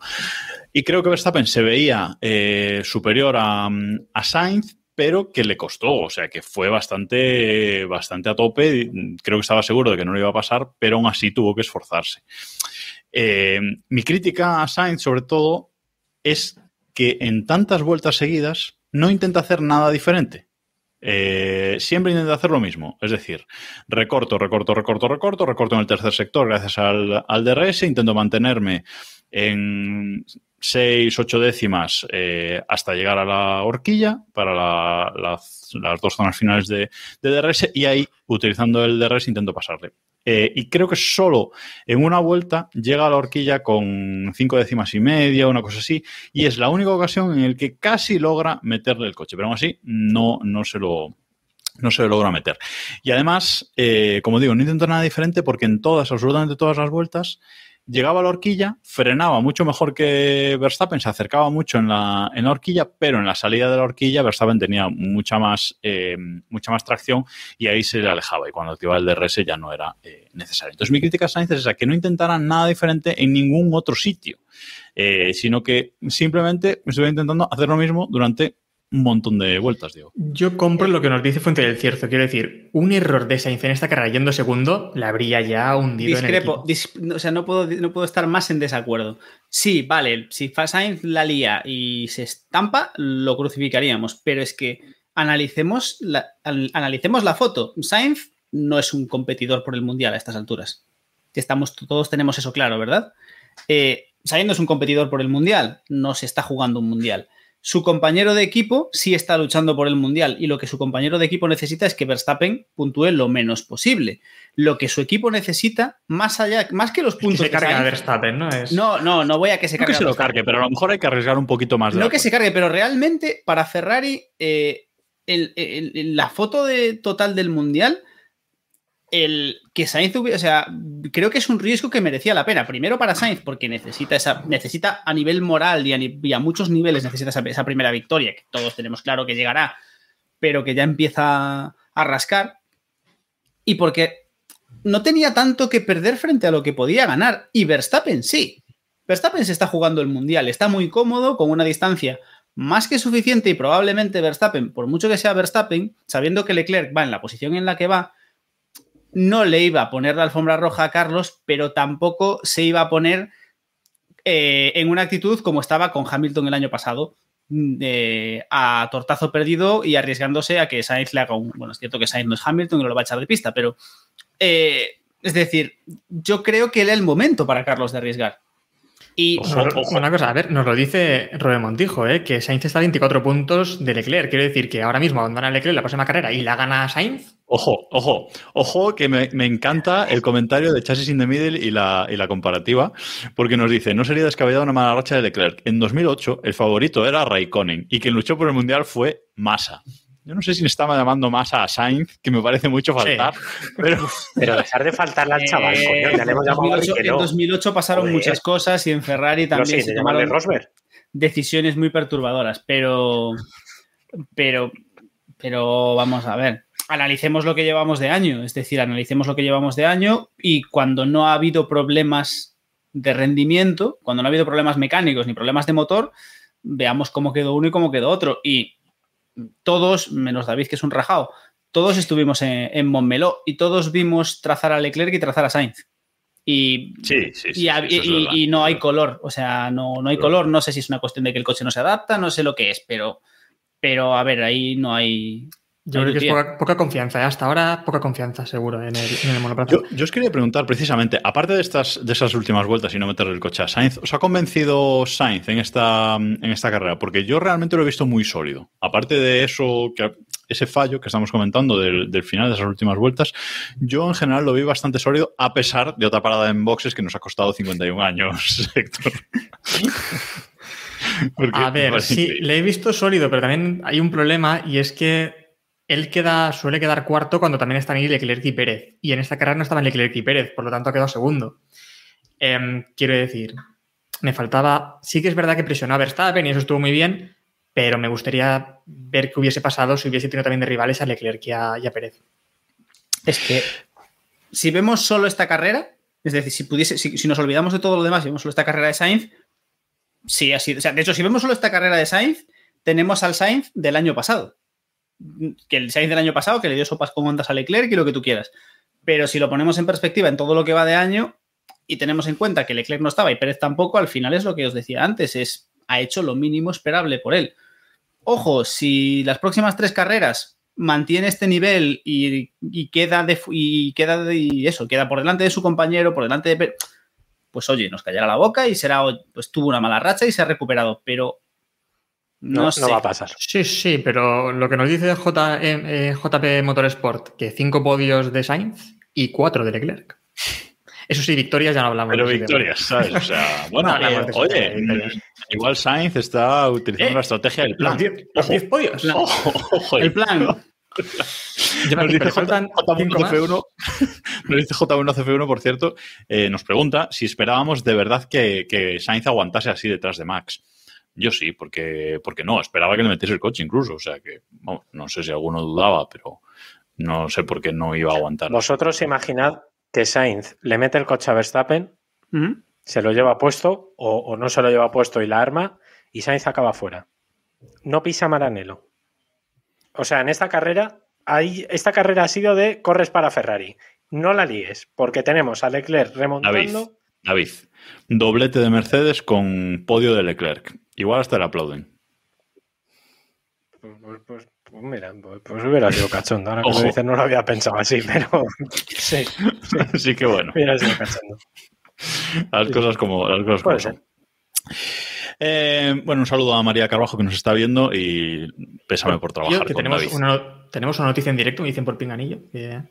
Y creo que Verstappen se veía eh, superior a, a Sainz, pero que le costó, o sea, que fue bastante, bastante a tope. Creo que estaba seguro de que no le iba a pasar, pero aún así tuvo que esforzarse. Eh, mi crítica a Sainz, sobre todo, es que en tantas vueltas seguidas no intenta hacer nada diferente. Eh, siempre intenta hacer lo mismo, es decir, recorto, recorto, recorto, recorto, recorto en el tercer sector gracias al, al DRS, intento mantenerme en 6, 8 décimas eh, hasta llegar a la horquilla para la- las, las dos zonas finales de, de DRS y ahí, utilizando el DRS, intento pasarle. Eh, y creo que solo en una vuelta llega a la horquilla con 5 décimas y media, una cosa así, y es la única ocasión en la que casi logra meterle el coche, pero aún así no, no se lo, no se lo logra meter. Y además, eh, como digo, no intento nada diferente porque en todas, absolutamente todas las vueltas, llegaba a la horquilla, frenaba mucho mejor que Verstappen, se acercaba mucho en la, en la horquilla, pero en la salida de la horquilla Verstappen tenía mucha más, eh, mucha más tracción y ahí se le alejaba y cuando activaba el DRS ya no era eh, necesario. Entonces mi crítica a Sainz es esa, que no intentara nada diferente en ningún otro sitio, eh, sino que simplemente estuve intentando hacer lo mismo durante un montón de vueltas, digo. Yo compro lo que nos dice Fuente del Cierzo. Quiero decir, un error de Sainz en esta carrera yendo segundo le habría ya hundido Discrepo, en el dis- o sea, no puedo, no puedo estar más en desacuerdo. Sí, vale, si Sainz la lía y se estampa, lo crucificaríamos, pero es que analicemos la, an- analicemos la foto. Sainz no es un competidor por el Mundial a estas alturas. Estamos, todos tenemos eso claro, ¿verdad? Eh, Sainz no es un competidor por el Mundial, no se está jugando un Mundial. Su compañero de equipo sí está luchando por el Mundial y lo que su compañero de equipo necesita es que Verstappen puntúe lo menos posible. Lo que su equipo necesita, más allá, más que los Que puntos se que carga a Sainz- Verstappen, ¿no? Es... no, no, no voy a que se No que cargue. se lo cargue, pero a lo mejor hay que arriesgar un poquito más de No que se cargue, pero realmente para Ferrari, eh, el- el- el- la foto de, total del Mundial, el que Sainz o sea, creo que es un riesgo que merecía la pena. Primero para Sainz, porque necesita esa, necesita a nivel moral y a, muchos niveles necesita esa primera victoria, que todos tenemos claro que llegará, pero que ya empieza a rascar. Y porque no tenía tanto que perder frente a lo que podía ganar. Y Verstappen sí. Verstappen se está jugando el Mundial, está muy cómodo, con una distancia más que suficiente y probablemente Verstappen, por mucho que sea Verstappen, sabiendo que Leclerc va en la posición en la que va, no le iba a poner la alfombra roja a Carlos, pero tampoco se iba a poner eh, en una actitud como estaba con Hamilton el año pasado, mm, eh, a tortazo perdido y arriesgándose a que Sainz le haga un. Bueno, es cierto que Sainz no es Hamilton y no lo va a echar de pista, pero. eh, es decir, yo creo que era el momento para Carlos de arriesgar. Y Ojo. Una cosa, a ver, nos lo dice Robert Montijo, ¿eh? que Sainz está a 24 puntos de Leclerc. Quiero decir que ahora mismo abandona Leclerc la próxima carrera y la gana Sainz. Ojo, ojo, ojo, que me, me encanta el comentario de Chassis in the Middle y la, y la comparativa, porque nos dice, no sería descabellada una mala racha de Leclerc. En 2008 el favorito era Raikkonen y quien luchó por el Mundial fue Massa. Yo no sé si me estaba llamando Massa a Sainz, que me parece mucho faltar, pero Pero dejar de faltarle al chaval, eh, coño, ya le hemos en, llamado 2008, en Riqueló. 2008 pasaron Joder. muchas cosas y en Ferrari No, también sí, se tomaron Rosberg. decisiones muy perturbadoras, pero, pero, pero vamos a ver, analicemos lo que llevamos de año, es decir, analicemos lo que llevamos de año y cuando no ha habido problemas de rendimiento, cuando no ha habido problemas mecánicos ni problemas de motor, veamos cómo quedó uno y cómo quedó otro. Y todos, menos David, que es un rajado, todos estuvimos en, en Montmeló y todos vimos trazar a Leclerc y trazar a Sainz. Y sí, sí, sí. y, y no hay color, o sea, no, no hay color, no sé si es una cuestión de que el coche no se adapta, no sé lo que es, pero, pero a ver, ahí no hay... Yo creo que es poca, poca confianza. ¿eh? Hasta ahora, poca confianza, seguro, en el, en el monoplaza. Yo, yo os quería preguntar precisamente, aparte de estas de esas últimas vueltas y no meterle el coche a Sainz, ¿os ha convencido Sainz en esta, en esta carrera? Porque yo realmente lo he visto muy sólido. Aparte de eso, que, ese fallo que estamos comentando del, del final de esas últimas vueltas, yo en general lo vi bastante sólido, a pesar de otra parada en boxes que nos ha costado 51 años, Héctor. Porque A ver, sí, le he visto sólido, pero también hay un problema y es que él queda, suele quedar cuarto cuando también están ahí Leclerc y Pérez. Y en esta carrera no estaban Leclerc y Pérez, por lo tanto ha quedado segundo. Em, quiero decir, me faltaba. Sí que es verdad que presionó a Verstappen y eso estuvo muy bien, pero me gustaría ver qué hubiese pasado si hubiese tenido también de rivales a Leclerc y a, y a Pérez. Es que si vemos solo esta carrera, es decir, si si, si nos olvidamos de todo lo demás y vemos solo esta carrera de Sainz, sí ha sido. O sea, de hecho, si vemos solo esta carrera de Sainz, tenemos al Sainz del año pasado. Que el Sainz del año pasado, que le dio sopas con ondas a Leclerc y lo que tú quieras. Pero si lo ponemos en perspectiva en todo lo que va de año y tenemos en cuenta que Leclerc no estaba y Pérez tampoco, al final es lo que os decía antes, es ha hecho lo mínimo esperable por él. Ojo, si las próximas tres carreras mantiene este nivel y, queda de y queda de y eso, queda por delante de su compañero, por delante de pues oye, nos callará la boca y será, pues tuvo una mala racha y se ha recuperado, pero no, No, sé. no va a pasar. Sí, sí, pero lo que nos dice J, eh, eh, JP Motorsport, que cinco podios de Sainz y cuatro de Leclerc. Eso sí, victorias ya no hablamos. Pero victorias, ¿sabes? O sea, bueno, No eh, oye, victorias. igual Sainz está utilizando Eh, la estrategia del plan. Los diez- los Ojo, 10 podios. ojo, ojo, El plan, me Nos dice pero faltan J- cinco más. J1CF1, nos dice J1CF1, por cierto, eh, nos pregunta si esperábamos de verdad que, que Sainz aguantase así detrás de Max. Yo sí, porque, porque no, esperaba que le metiese el coche incluso. O sea que, vamos, no sé si alguno dudaba, pero no sé por qué no iba a aguantar. Vosotros imaginad que Sainz le mete el coche a Verstappen, Ujú. se lo lleva puesto o, o no se lo lleva puesto y la arma y Sainz acaba fuera. No pisa Maranelo. O sea, en esta carrera, hay, esta carrera ha sido de corres para Ferrari. No la líes, porque tenemos a Leclerc David, remontando. David, doblete de Mercedes con podio de Leclerc. Igual hasta le aplauden. Pues, pues- pues- pues mira, pues, pues hubiera sido cachondo. Ahora que lo dices, no lo había pensado así, pero sí, Así que bueno, hubiera sido cachondo. las cosas como, las cosas como son. Eh, bueno, un saludo a María Carbajo que nos está viendo y pésame por Yo, trabajar que con tenemos David. una, tenemos una noticia en directo, me dicen por pinganillo. que-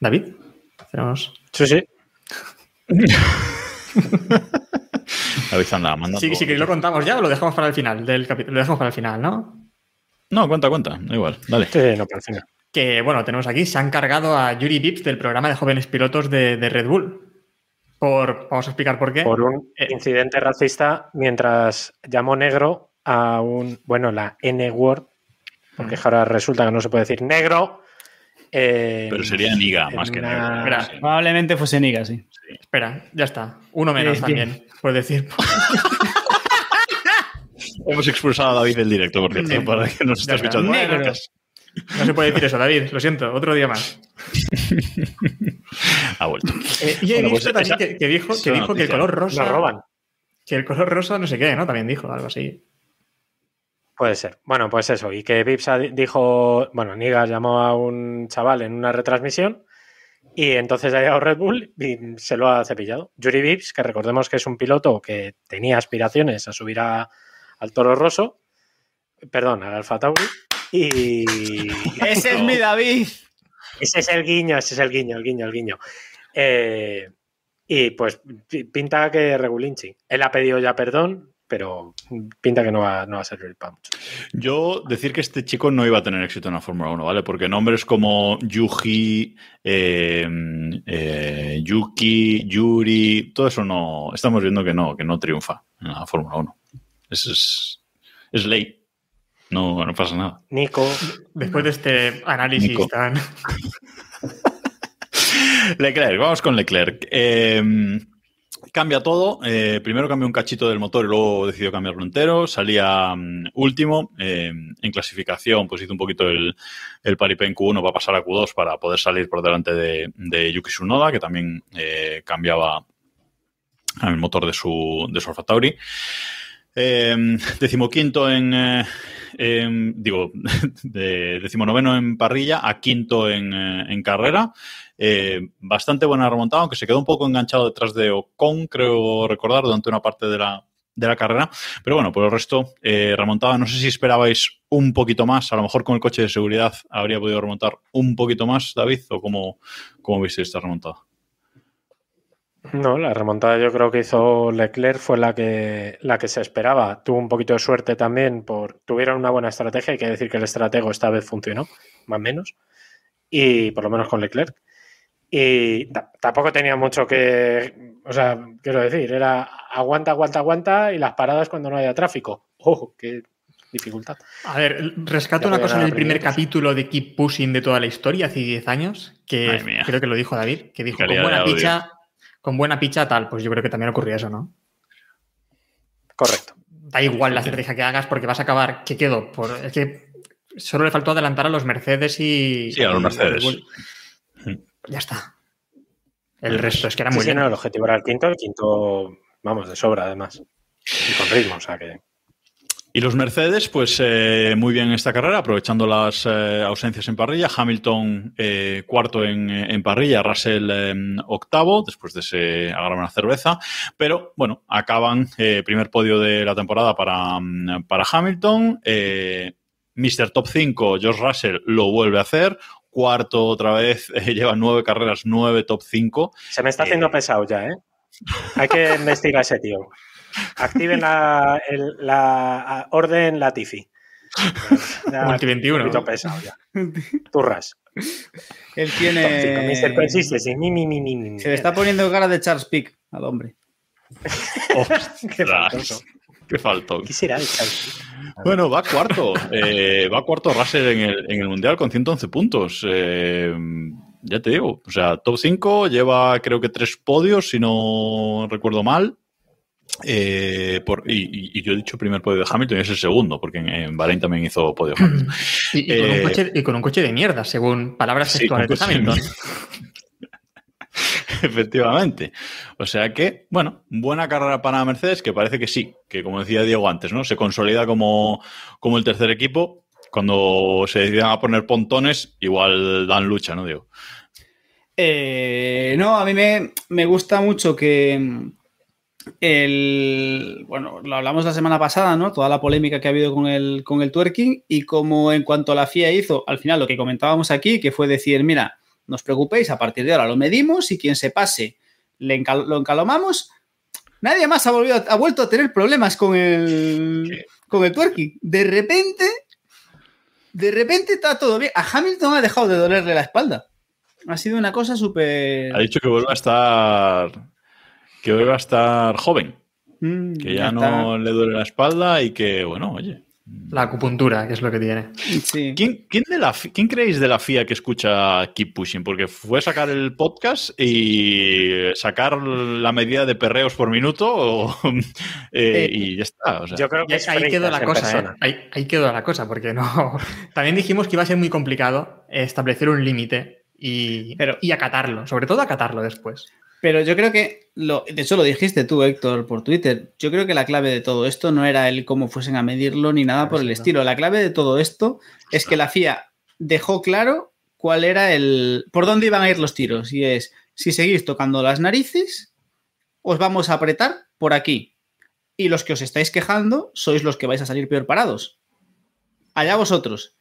David, tenemos... Sí, sí. David anda mandando. Sí, sí, que lo contamos ya o lo dejamos para el final del capítulo. Lo dejamos para el final, ¿no? No, cuenta, cuenta. Da igual. Dale. Sí, sí, no, por el final. Que bueno, tenemos aquí, se han cargado a Yuri Vips del programa de jóvenes pilotos de, de Red Bull. Por, vamos a explicar por qué. Por un Eh. incidente racista mientras llamó negro a un, bueno, la N-word, porque ahora resulta que no se puede decir negro. Eh, Pero sería Niga más que una- Sí. probablemente fuese Niga, sí. Espera, ya está. Uno menos Eh, también, por decir. Hemos expulsado a David del directo, por cierto, para que nos está. escuchando. Negro. No se puede decir eso, David. Lo siento, otro día más. Ha vuelto. Eh, y he Bueno, visto pues también esa- que, que dijo, que, dijo que el color rosa. Nos roban. Que el color rosa no sé qué, ¿no? También dijo algo así. Puede ser. Bueno, pues eso. Y que Vips dijo, bueno, Nigas llamó a un chaval en una retransmisión y entonces ha llegado Red Bull y se lo ha cepillado. Yuri Vips, que recordemos que es un piloto que tenía aspiraciones a subir a- al Toro Rosso, perdón, al Alfa Tauri, y... Ese es mi David. Ese es el guiño, ese es el guiño, el guiño, el guiño. Eh, y pues pi- pinta que Regulinchi. Él ha pedido ya perdón, pero pinta que no va, no va a servir para mucho. Yo decir que este chico no iba a tener éxito en la Fórmula 1, ¿vale? Porque nombres como Yuji, eh, eh, Yuki, Yuri, todo eso no. Estamos viendo que no, que no triunfa en la Fórmula 1. Es, es, es ley. No, no pasa nada. Nico, Después de este análisis Nico. tan. Leclerc, vamos con Leclerc. Eh, cambia todo. Eh, primero cambió un cachito del motor y luego decidió cambiarlo entero. Salía mm, último. Eh, en clasificación, pues hizo un poquito el, el paripé en Q1 para pasar a Q2 para poder salir por delante de, de Yuki Tsunoda, que también eh, cambiaba el motor de su, de su Alfa Tauri. Eh, decimoquinto en, en- digo, de decimonoveno en parrilla a quinto en, en carrera. Eh, bastante buena remontada, aunque se quedó un poco enganchado detrás de Ocon, creo recordar, durante una parte de la, de la carrera. Pero bueno, por el resto, eh, remontada. No sé si esperabais un poquito más. A lo mejor con el coche de seguridad habría podido remontar un poquito más, David, o cómo, cómo viste esta remontada. no, la remontada yo creo que hizo Leclerc fue la que, la que se esperaba. Tuvo un poquito de suerte también, por tuvieron una buena estrategia. Hay que decir que el estratego esta vez funcionó, más o menos, y por lo menos con Leclerc. Y ta- tampoco tenía mucho que, o sea, quiero decir, era aguanta, aguanta, aguanta y las paradas cuando no haya tráfico. ¡Oh, qué dificultad! A ver, rescato Ya una cosa dar del primer capítulo de Keep Pushing de toda la historia, hace 10 años, que creo que lo dijo David, que dijo con buena picha, con buena picha tal, pues yo creo que también ocurría eso, ¿no? Correcto. Da igual la estrategia que hagas porque vas a acabar, ¿qué quedó? Por, es que solo le faltó adelantar a los Mercedes y... Sí, a los y- Mercedes. Ya está. El resto es que era Sí, muy sí, no, lento. el objetivo era el quinto, el quinto, vamos, de sobra además. Y con ritmo, o sea que. Y los Mercedes, pues eh, muy bien en esta carrera, aprovechando las eh, ausencias en parrilla. Hamilton eh, cuarto en, en parrilla, Russell eh, octavo, después de ese agarrar una cerveza. Pero bueno, acaban eh, primer podio de la temporada para, mm, para Hamilton. Eh, Mr. Top 5, George Russell lo vuelve a hacer. Cuarto otra vez, eh, lleva nueve carreras, nueve top 5. Se me está Eh. haciendo pesado ya, ¿eh? Hay que investigar a ese tío. Activen la, el- la orden Latifi. Multi 21. Un poquito pesado ya. Turras. Él tiene. Mi, mi, mi. Se le está poniendo cara de Charles Pick al hombre. Qué faltoso. Qué faltó. ¿Qué será el Chelsea? Bueno, va cuarto. Eh, va cuarto Russell en el, en el Mundial con 111 puntos. Eh, ya te digo, o sea, top 5, lleva creo que tres podios, si no recuerdo mal. Eh, por, y, y- yo he dicho primer podio de Hamilton y es el segundo, porque en, en Bahrein también hizo podio Hamilton. Y, y con Eh, un coche, y con un coche de mierda, según palabras textuales de Hamilton. Efectivamente. O sea que, bueno, buena carrera para Mercedes, que parece que sí, que como decía Diego antes, ¿no? Se consolida como, como el tercer equipo. Cuando se decidan a poner pontones, igual dan lucha, ¿no, Diego? Eh, no, a mí me, me gusta mucho que mm, el. Bueno, lo hablamos la semana pasada, ¿no? Toda la polémica que ha habido con el, con el twerking y como en cuanto a la FIA hizo, al final lo que comentábamos aquí, que fue decir, mira, no os preocupéis, a partir de ahora lo medimos y quien se pase le encal- lo encalomamos. Nadie más ha, volvido, ha vuelto a tener problemas con el, con el twerking. De repente, de repente está todo bien. A Hamilton ha dejado de dolerle la espalda. Ha sido una cosa súper... Ha dicho que vuelva a estar. Que vuelva a estar joven. Mm, Que ya, no le duele la espalda y que, bueno, oye. La acupuntura, que es lo que tiene. Sí. ¿Quién, quién, de la, ¿Quién creéis de la FIA que escucha Keep Pushing? Porque fue a sacar el podcast y sacar la medida de perreos por minuto o- eh, y ya está. o sea. Yo creo que es ahí quedó la cosa, persona. ¿eh? Ahí, ahí quedó la cosa, porque no. También dijimos que iba a ser muy complicado establecer un límite y, Pero- y acatarlo, sobre todo acatarlo después. Pero yo creo que, lo, de hecho lo dijiste tú, Héctor, por Twitter, yo creo que la clave de todo esto no era el cómo fuesen a medirlo ni nada por el estilo. La clave de todo esto es que la FIA dejó claro cuál era el... por dónde iban a ir los tiros. Y es, si seguís tocando las narices, os vamos a apretar por aquí. Y los que os estáis quejando sois los que vais a salir peor parados. Allá vosotros.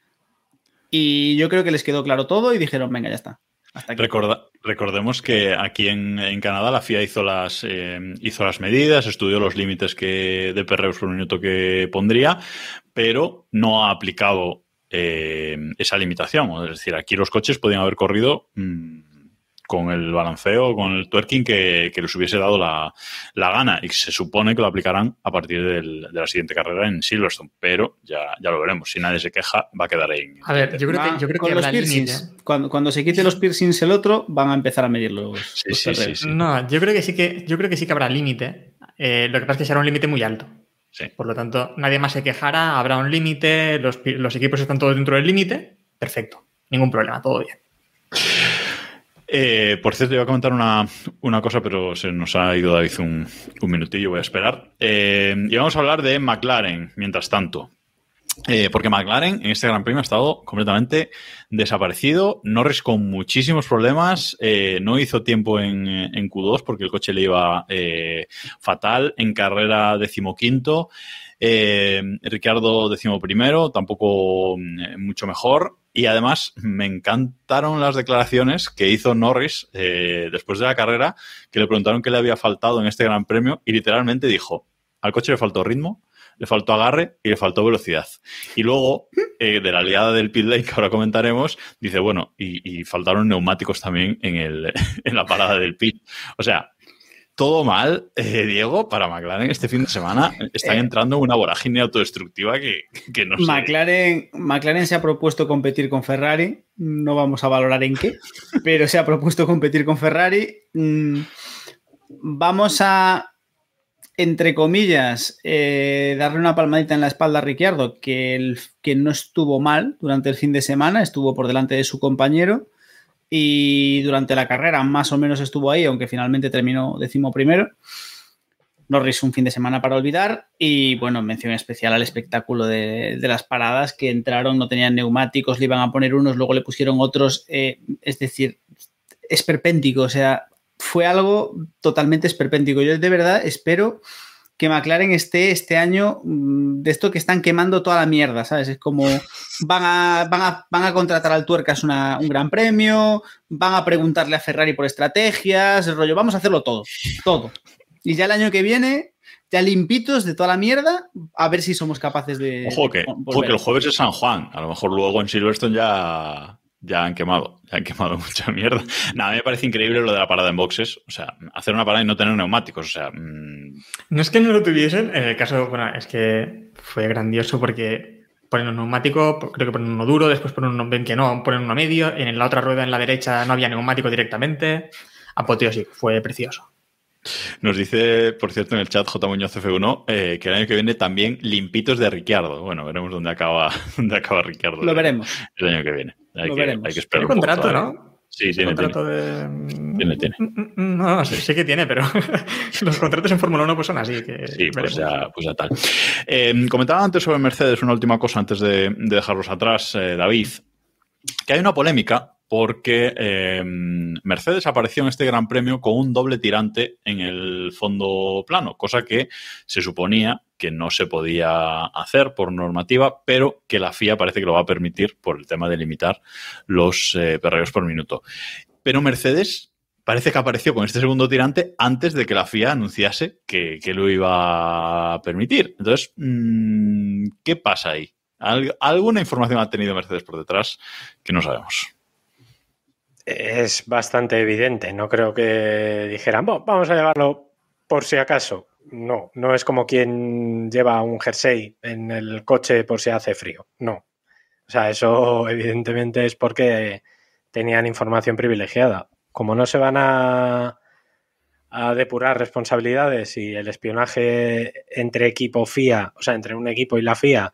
Y yo creo que les quedó claro todo y dijeron, venga, ya está. Hasta aquí. Recorda- recordemos que aquí en, en Canadá la FIA hizo las, eh, hizo las medidas, estudió los límites que, de perreos por minuto que pondría, pero no ha aplicado eh, esa limitación. Es decir, aquí los coches podían haber corrido mm, con el balanceo, con el twerking que, que les hubiese dado la, la gana y se supone que lo aplicarán a partir del- de la siguiente carrera en Silverstone, pero ya, ya lo veremos. Si nadie se queja, va a quedar ahí. en- A ver, yo creo que, yo creo con que los piercings. límite. Cuando, cuando se quite los piercings el otro, van a empezar a medir los, Sí, los sí, sí, perreos. sí. No, yo creo que sí que, yo creo que sí que habrá límite. Eh, lo que pasa es que será un límite muy alto. Sí. Por lo tanto, nadie más se quejará, habrá un límite, los, pi- los equipos están todos dentro del límite. Perfecto. Ningún problema, todo bien. Eh, por cierto, iba a comentar una, una cosa, pero se nos ha ido David un, un minutillo, voy a esperar. Eh, y vamos a hablar de McLaren, mientras tanto. Eh, porque McLaren en este Gran Premio ha estado completamente desaparecido. Norris con muchísimos problemas. eh, no hizo tiempo en, en Q2 porque el coche le iba fatal. En carrera decimoquinto. Ricardo decimoprimero, tampoco mm, mucho mejor. Y además me encantaron las declaraciones que hizo Norris eh, después de la carrera, que le preguntaron qué le había faltado en este Gran Premio y literalmente dijo, al coche le faltó ritmo, le faltó agarre y le faltó velocidad. Y luego, eh, de la liada del pit lane que ahora comentaremos, dice, bueno, y, y faltaron neumáticos también en, el, en la parada del pit. O sea, todo mal, eh, Diego, para McLaren este fin de semana. Están Eh. entrando en una vorágine autodestructiva que, que no sé. McLaren, McLaren se ha propuesto competir con Ferrari. No vamos a valorar en qué, pero se ha propuesto competir con Ferrari. Mm, Vamos a, entre comillas, eh, darle una palmadita en la espalda a Ricciardo, que, el- que no estuvo mal durante el fin de semana, estuvo por delante de su compañero y durante la carrera más o menos estuvo ahí, aunque finalmente terminó décimo primero. Norris un fin de semana para olvidar y bueno, mención especial al espectáculo de, de las paradas que entraron, no tenían neumáticos, le iban a poner unos, luego le pusieron otros, eh, es decir, esperpéntico, o sea, fue algo totalmente esperpéntico. Yo de verdad espero que McLaren esté este año mm, de esto que están quemando toda la mierda, ¿sabes? Es como van a, van a, van a contratar al Tuercas una- un gran premio, van a preguntarle a Ferrari por estrategias, el rollo, vamos a hacerlo todo, todo. Y ya el año que viene, ya limpitos de toda la mierda, a ver si somos capaces de... Ojo que, ojo que el jueves es San Juan. A lo mejor luego en Silverstone ya, ya han quemado. Ya han quemado mucha mierda. Nada, a mí me parece increíble lo de la parada en boxes. O sea, hacer una parada y no tener neumáticos. O sea, mm, No es que no lo tuviesen, en el caso, bueno, es que fue grandioso porque ponen un neumático, creo que ponen uno duro, después ponen uno, ven que no, ponen uno medio, en la otra rueda en la derecha no había neumático directamente. Apoteósico, fue precioso. nos dice, por cierto, en el chat J. Muñoz F1 eh, que el año que viene también limpitos de Ricciardo. Bueno, veremos dónde acaba, dónde acaba Ricciardo. Lo veremos. El año que viene. Hay, Lo que, veremos. hay que esperar. Un contrato. ¿no? Sí, tiene, contrato tiene. de. Tiene, tiene. No, no, sé, sé que tiene, pero los contratos en Fórmula 1 pues son así. Que Sí, pues ya, pues ya tal. Eh, comentaba antes sobre Mercedes una última cosa antes de, de dejarlos atrás, eh, David, que hay una polémica porque eh, Mercedes apareció en este Gran Premio con un doble tirante en el fondo plano, cosa que se suponía que no se podía hacer por normativa, pero que la FIA parece que lo va a permitir por el tema de limitar los eh, perreos por minuto. Pero Mercedes parece que apareció con este segundo tirante antes de que la FIA anunciase que, lo iba a permitir. Entonces, mm, ¿qué pasa ahí? ¿Al- ¿Alguna información ha tenido Mercedes por detrás que no sabemos? Es bastante evidente. No creo que dijeran, "Bo, vamos a llevarlo por si acaso. No, no es como quien lleva un jersey en el coche por si hace frío. No. O sea, eso evidentemente es porque tenían información privilegiada. Como no se van a, a depurar responsabilidades y el espionaje entre equipo FIA, o sea, entre un equipo y la FIA,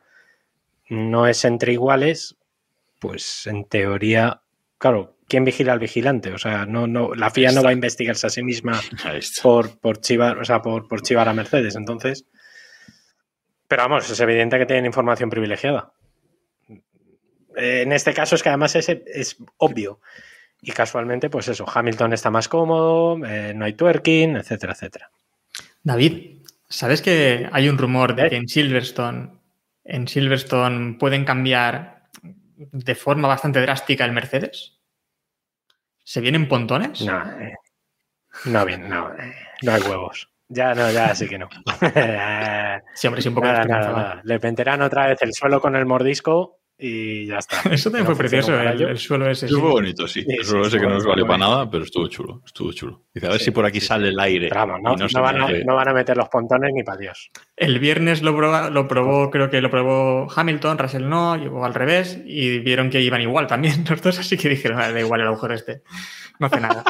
no es entre iguales, pues en teoría, claro, ¿quién vigila al vigilante? O sea, no, no, la FIA no va a investigarse a sí misma por, por chivar, o sea, por, por chivar a Mercedes. Entonces, pero vamos, es evidente que tienen información privilegiada. En este caso es que además es, es obvio. Y casualmente, pues eso, Hamilton está más cómodo, eh, no hay twerking, etcétera, etcétera. David, ¿sabes que hay un rumor de que en Silverstone, en Silverstone pueden cambiar de forma bastante drástica el Mercedes? ¿Se vienen pontones? No, eh, no bien, no, eh, no hay huevos. Ya no, ya sí que no. Hombre, sí, un poco nada, nada, nada. Le penterán otra vez el suelo con el mordisco y ya está. Eso también No fue precioso, el, el suelo ese. Estuvo sí. bonito, sí. Sí, sí, Eso sé que no nos valió para nada, pero estuvo chulo. Estuvo chulo. Dice, a ver Sí, si por aquí sí, sale el aire. Pero vamos, no, van a, no van a meter los pontones ni para Dios. El viernes lo, proba- lo probó, creo que lo probó Hamilton, Russell no, llegó al revés y vieron que iban igual también los dos, así que dijeron, "Ah, da igual el agujero este, no hace nada.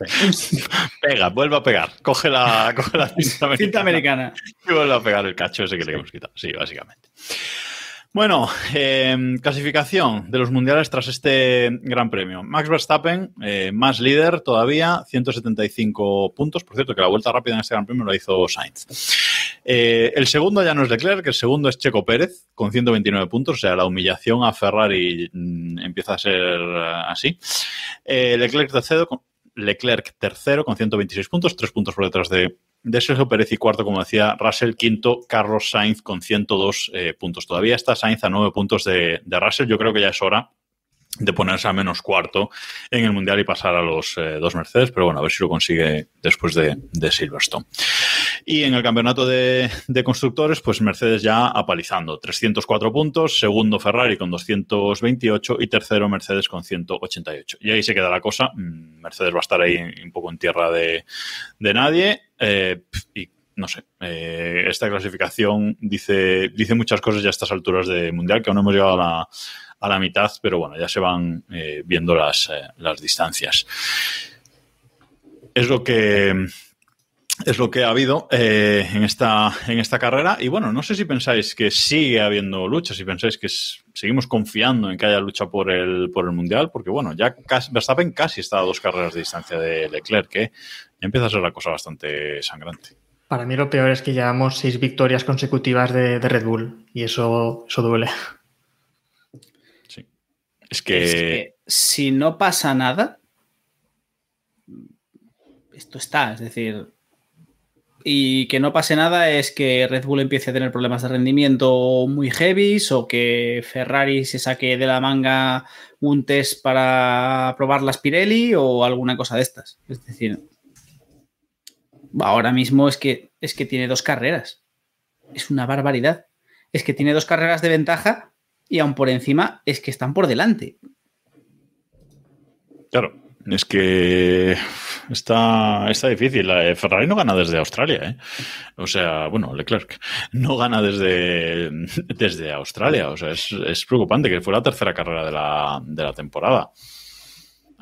Pega, vuelve a pegar. Coge la, coge la cinta americana. Cinta americana. Y vuelve a pegar el cacho ese que le hemos quitado. Sí, básicamente. Bueno, eh, clasificación de los mundiales tras este gran premio. Max Verstappen, eh, más líder todavía, 175 puntos. Por cierto, que la vuelta rápida en este gran premio la hizo Sainz. Eh, el segundo ya no es Leclerc, el segundo es Checo Pérez, con 129 puntos. O sea, la humillación a Ferrari mm, empieza a ser así. Leclerc tercero, con, Leclerc tercero con 126 puntos, tres puntos por detrás de, de Sergio Pérez y cuarto, como decía Russell, quinto Carlos Sainz con 102 eh, puntos. Todavía está Sainz a nueve puntos de, de Russell. Yo creo que ya es hora de ponerse a menos cuarto en el Mundial y pasar a los eh, dos Mercedes, pero bueno, a ver si lo consigue después de, de Silverstone. Y en el campeonato de, de constructores, pues Mercedes ya apalizando, 304 puntos, segundo Ferrari con 228 y tercero Mercedes con 188. Y ahí se queda la cosa, Mm, Mercedes va a estar ahí un poco en tierra de, de nadie eh, y no sé, eh, esta clasificación dice, dice muchas cosas ya a estas alturas de Mundial, que aún no hemos llegado a la, a la mitad, pero bueno, ya se van eh, viendo las, eh, las distancias. Es lo que es lo que ha habido eh, en, esta, en esta carrera. Y bueno, no sé si pensáis que sigue habiendo lucha, si pensáis que seguimos confiando en que haya lucha por el, por el Mundial, porque bueno, ya casi- Verstappen casi está a dos carreras de distancia de Leclerc, que empieza a ser la cosa bastante sangrante. Para mí lo peor es que llevamos seis victorias consecutivas de, de Red Bull y eso, eso duele. Es que, Es que si no pasa nada, esto está, es decir, y que no pase nada es que Red Bull empiece a tener problemas de rendimiento muy heavies o que Ferrari se saque de la manga un test para probar las Pirelli o alguna cosa de estas. Es decir, ahora mismo es que, es que tiene dos carreras. Es una barbaridad. Es que tiene dos carreras de ventaja y aún por encima es que están por delante. claro, es que está, está difícil. Eh, Ferrari no gana desde Australia, ¿eh? O sea, bueno, Leclerc no gana desde, desde Australia. O sea, es, es preocupante que fue la tercera carrera de la, de la temporada.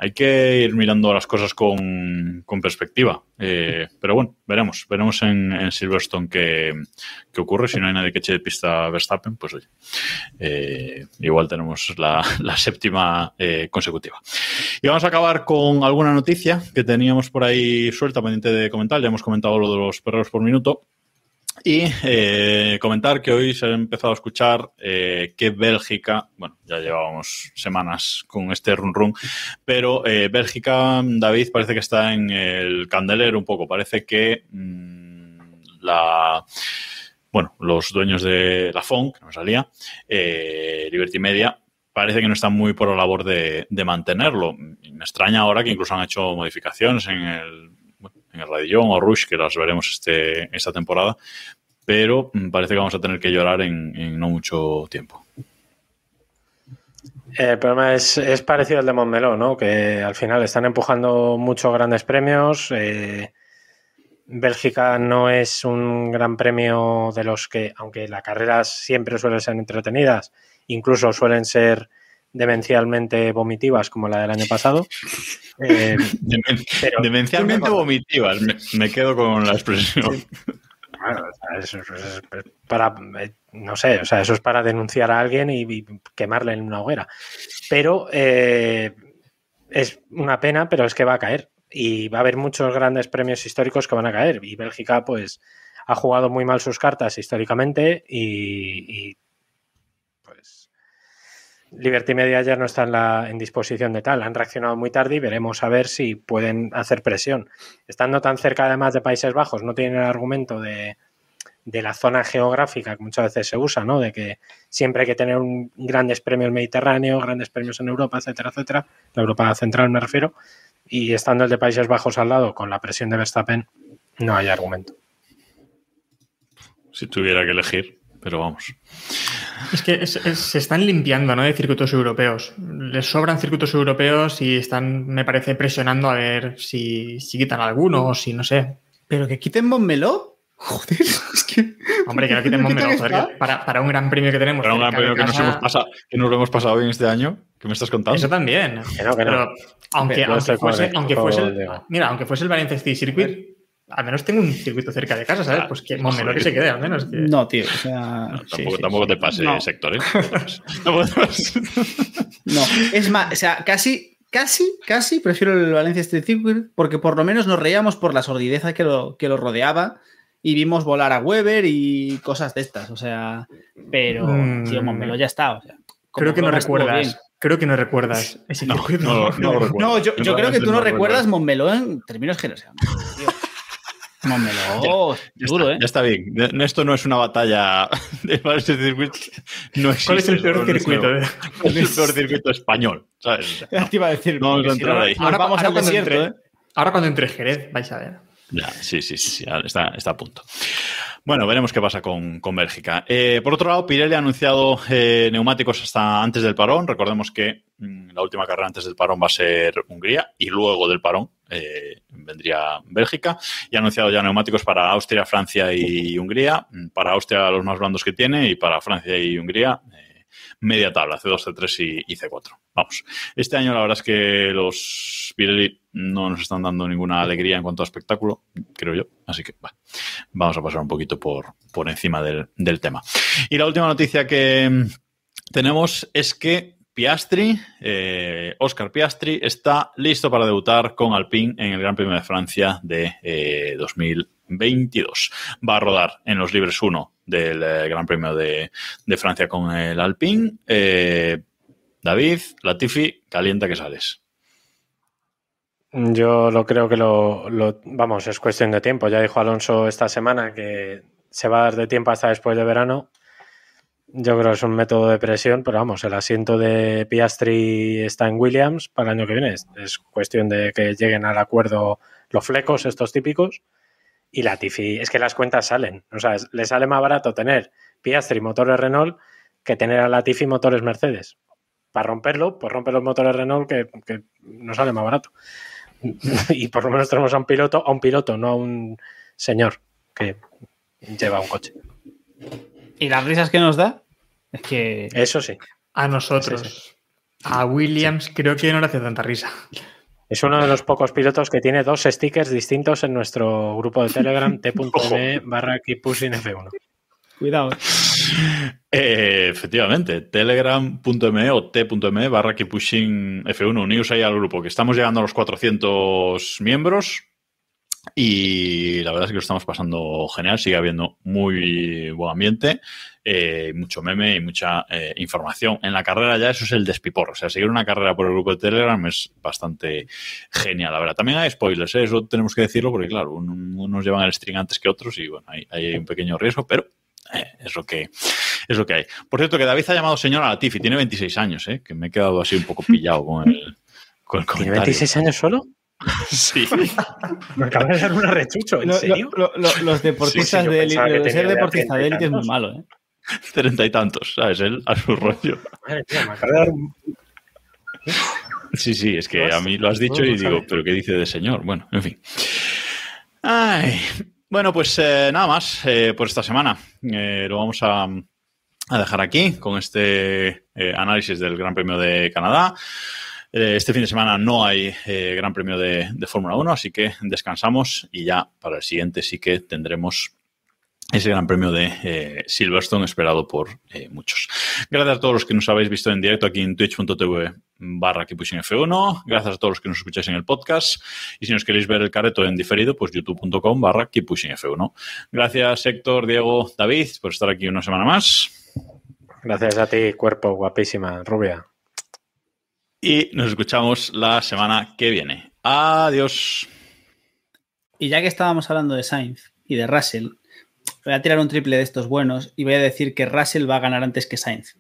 Hay que ir mirando las cosas con, con perspectiva. Eh, pero bueno, veremos. Veremos en, Silverstone qué, qué ocurre. Si no hay nadie que eche de pista a Verstappen, pues oye, eh, igual tenemos la, la séptima eh, consecutiva. Y vamos a acabar con alguna noticia que teníamos por ahí suelta, pendiente de comentar. Ya hemos comentado lo de los perros por minuto. Y eh, comentar que hoy se ha empezado a escuchar eh, que Bélgica, bueno, ya llevábamos semanas con este run run, pero eh, Bélgica, David, parece que está en el candelero un poco. Parece que mmm, la, bueno, los dueños de la FON, que no salía, Liberty Media, parece que no están muy por la labor de, de mantenerlo. Me extraña ahora que incluso han hecho modificaciones en el en el Radillón o Rush, que las veremos este, esta temporada, pero parece que vamos a tener que llorar en, en no mucho tiempo. El problema es, es, parecido al de Montmeló, ¿no? Que al final están empujando muchos grandes premios. Eh, Bélgica no es un gran premio de los que, aunque las carreras siempre suelen ser entretenidas, incluso suelen ser demencialmente vomitivas como la del año pasado. Eh, Demen pero, demencialmente vomitivas, me, me, quedo con la expresión. Sí. Eso, es para, no sé, o sea, eso es para denunciar a alguien y, quemarle en una hoguera. Pero eh, es una pena, pero es que va a caer. Y va a haber muchos grandes premios históricos que van a caer. Y Bélgica, pues, ha jugado muy mal sus cartas históricamente y, Liberty Media ya no está en, la, en disposición de tal. Han reaccionado muy tarde y veremos a ver si pueden hacer presión. Estando tan cerca además de Países Bajos, no tienen el argumento de, de la zona geográfica que muchas veces se usa, ¿no? De que siempre hay que tener un grandes premios Mediterráneo, grandes premios en Europa, etcétera, etcétera. La Europa central me refiero. Y estando el de Países Bajos al lado con la presión de Verstappen, no hay argumento. Si tuviera que elegir, pero vamos. Es que es, es, se están limpiando ¿no? de circuitos europeos. Les sobran circuitos europeos y están, me parece, presionando a ver si, si quitan alguno o si no sé. Pero que quiten Montmeló. Joder, es que. Hombre, que no quiten Montmeló. Joder, que para, para, un gran premio que tenemos. Para un gran premio que, casa... nos hemos pasado, que nos lo hemos pasado bien este año. ¿Qué me estás contando? Eso también. Que que no. Pero aunque, aunque, fuese, aunque fuese el, mira, aunque fuese el Valencia City Circuit, al menos tengo un circuito cerca de casa, ¿sabes? Pues que Montmeló que se quede, al menos. Que... No, tío, o sea... No, tampoco, sí, tampoco sí, te pase no. sector, ¿eh? no, es más, o sea, casi, casi, casi prefiero el Valencia Street Circuit porque por lo menos nos reíamos por la sordideza que lo, que lo rodeaba y vimos volar a Weber y cosas de estas, o sea, pero, mm. tío, Montmeló ya está, o sea... Creo que no recuerdas. Creo que no recuerdas ese no. No, no, no, no yo, yo creo que tú no recuerdas Montmeló en términos generales. Montmeló, ya, duro, está, ¿eh? ya está bien. Esto no es una batalla de ese circuito. No existe, ¿Cuál es el peor circuito? ¿Cuál es el peor circuito español? ¿sabes? Ya te iba a decir. No vamos a entrar ahí. Ahora, vamos ahora al desierto, entre, ¿eh? Ahora cuando entre Jerez, vais a ver. Ya, sí, sí, sí, sí está, está, a punto. Bueno, veremos qué pasa con, con Bélgica. Eh, por otro lado, Pirelli ha anunciado eh, neumáticos hasta antes del parón. Recordemos que mmm, la última carrera antes del parón va a ser Hungría y luego del parón eh, vendría Bélgica. Y ha anunciado ya neumáticos para Austria, Francia y Hungría. Para Austria los más blandos que tiene y para Francia y Hungría eh, media tabla, C2, C3 y, y C4. Vamos, este año la verdad es que los Pirelli no nos están dando ninguna alegría en cuanto a espectáculo, creo yo. Así que bueno, vamos a pasar un poquito por, por encima del, del, tema. Y la última noticia que tenemos es que Piastri, eh, Oscar Piastri, está listo para debutar con Alpine en el Gran Premio de Francia de eh, 2022. Va a rodar en los libres 1 del eh, Gran Premio de, Francia con el Alpine. Eh, David, Latifi, calienta que sales. Yo lo creo que lo, lo, vamos, es cuestión de tiempo. Ya dijo Alonso esta semana que se va a dar de tiempo hasta después de verano. Yo creo que es un método de presión, pero vamos, el asiento de Piastri está en Williams para el año que viene. Es, es cuestión de que lleguen al acuerdo los flecos, estos típicos. Y la Tifi, es que las cuentas salen. O sea, le sale más barato tener Piastri motores Renault que tener a la Tifi motores Mercedes. Para romperlo, pues romper los motores Renault que no sale más barato y por lo menos tenemos a un piloto, a un piloto, no a un señor que lleva un coche. ¿Y las risas que nos da? Es que. Eso sí. A nosotros. Sí, sí. A Williams sí. creo que no le hace tanta risa. Es uno de los pocos pilotos que tiene dos stickers distintos en nuestro grupo de Telegram t.me barra F1. Cuidado. Eh, efectivamente, telegram.me o t.me barra pushing F1. Unidos ahí al grupo, que estamos llegando a los 400 miembros y la verdad es que lo estamos pasando genial. Sigue habiendo muy buen ambiente, eh, mucho meme y mucha eh, información. En la carrera ya eso es el despiporro. O sea, seguir una carrera por el grupo de Telegram es bastante genial. La verdad, también hay spoilers, ¿eh? eso tenemos que decirlo porque, claro, unos llevan el string antes que otros y bueno, hay, hay un pequeño riesgo, pero eh, es lo que es lo que hay. Por cierto, que David ha llamado señor a la Tifi, tiene 26 años, ¿eh? que me he quedado así un poco pillado con el, con el ¿Tiene 26 años solo? sí. me acaba de dar un arrechucho, ¿en lo, serio? Lo, lo, los deportistas sí, sí, de élite, ser deportista de élite es muy malo, ¿eh? Treinta y tantos, ¿sabes? Él a su rollo. Madre mía, me acaba de dar un... Sí, sí, es que a mí lo has dicho y digo, ¿pero qué dice de señor? Bueno, en fin. Ay, bueno, pues eh, nada más eh, por esta semana. Eh, lo vamos a, a, dejar aquí con este eh, análisis del Gran Premio de Canadá. Eh, este fin de semana no hay Gran Premio de, Fórmula 1, así que descansamos y ya para el siguiente sí que tendremos ese gran premio de eh, Silverstone esperado por eh, muchos. Gracias a todos los que nos habéis visto en directo aquí en twitch.tv barra F1. Gracias a todos los que nos escucháis en el podcast. Y si nos queréis ver el careto en diferido, pues youtube.com barra F1. Gracias Héctor, Diego, David por estar aquí una semana más. Gracias a ti, cuerpo guapísima, rubia. Y nos escuchamos la semana que viene. Adiós. Y ya que estábamos hablando de Sainz y de Russell, voy a tirar un triple de estos buenos y voy a decir que Russell va a ganar antes que Sainz.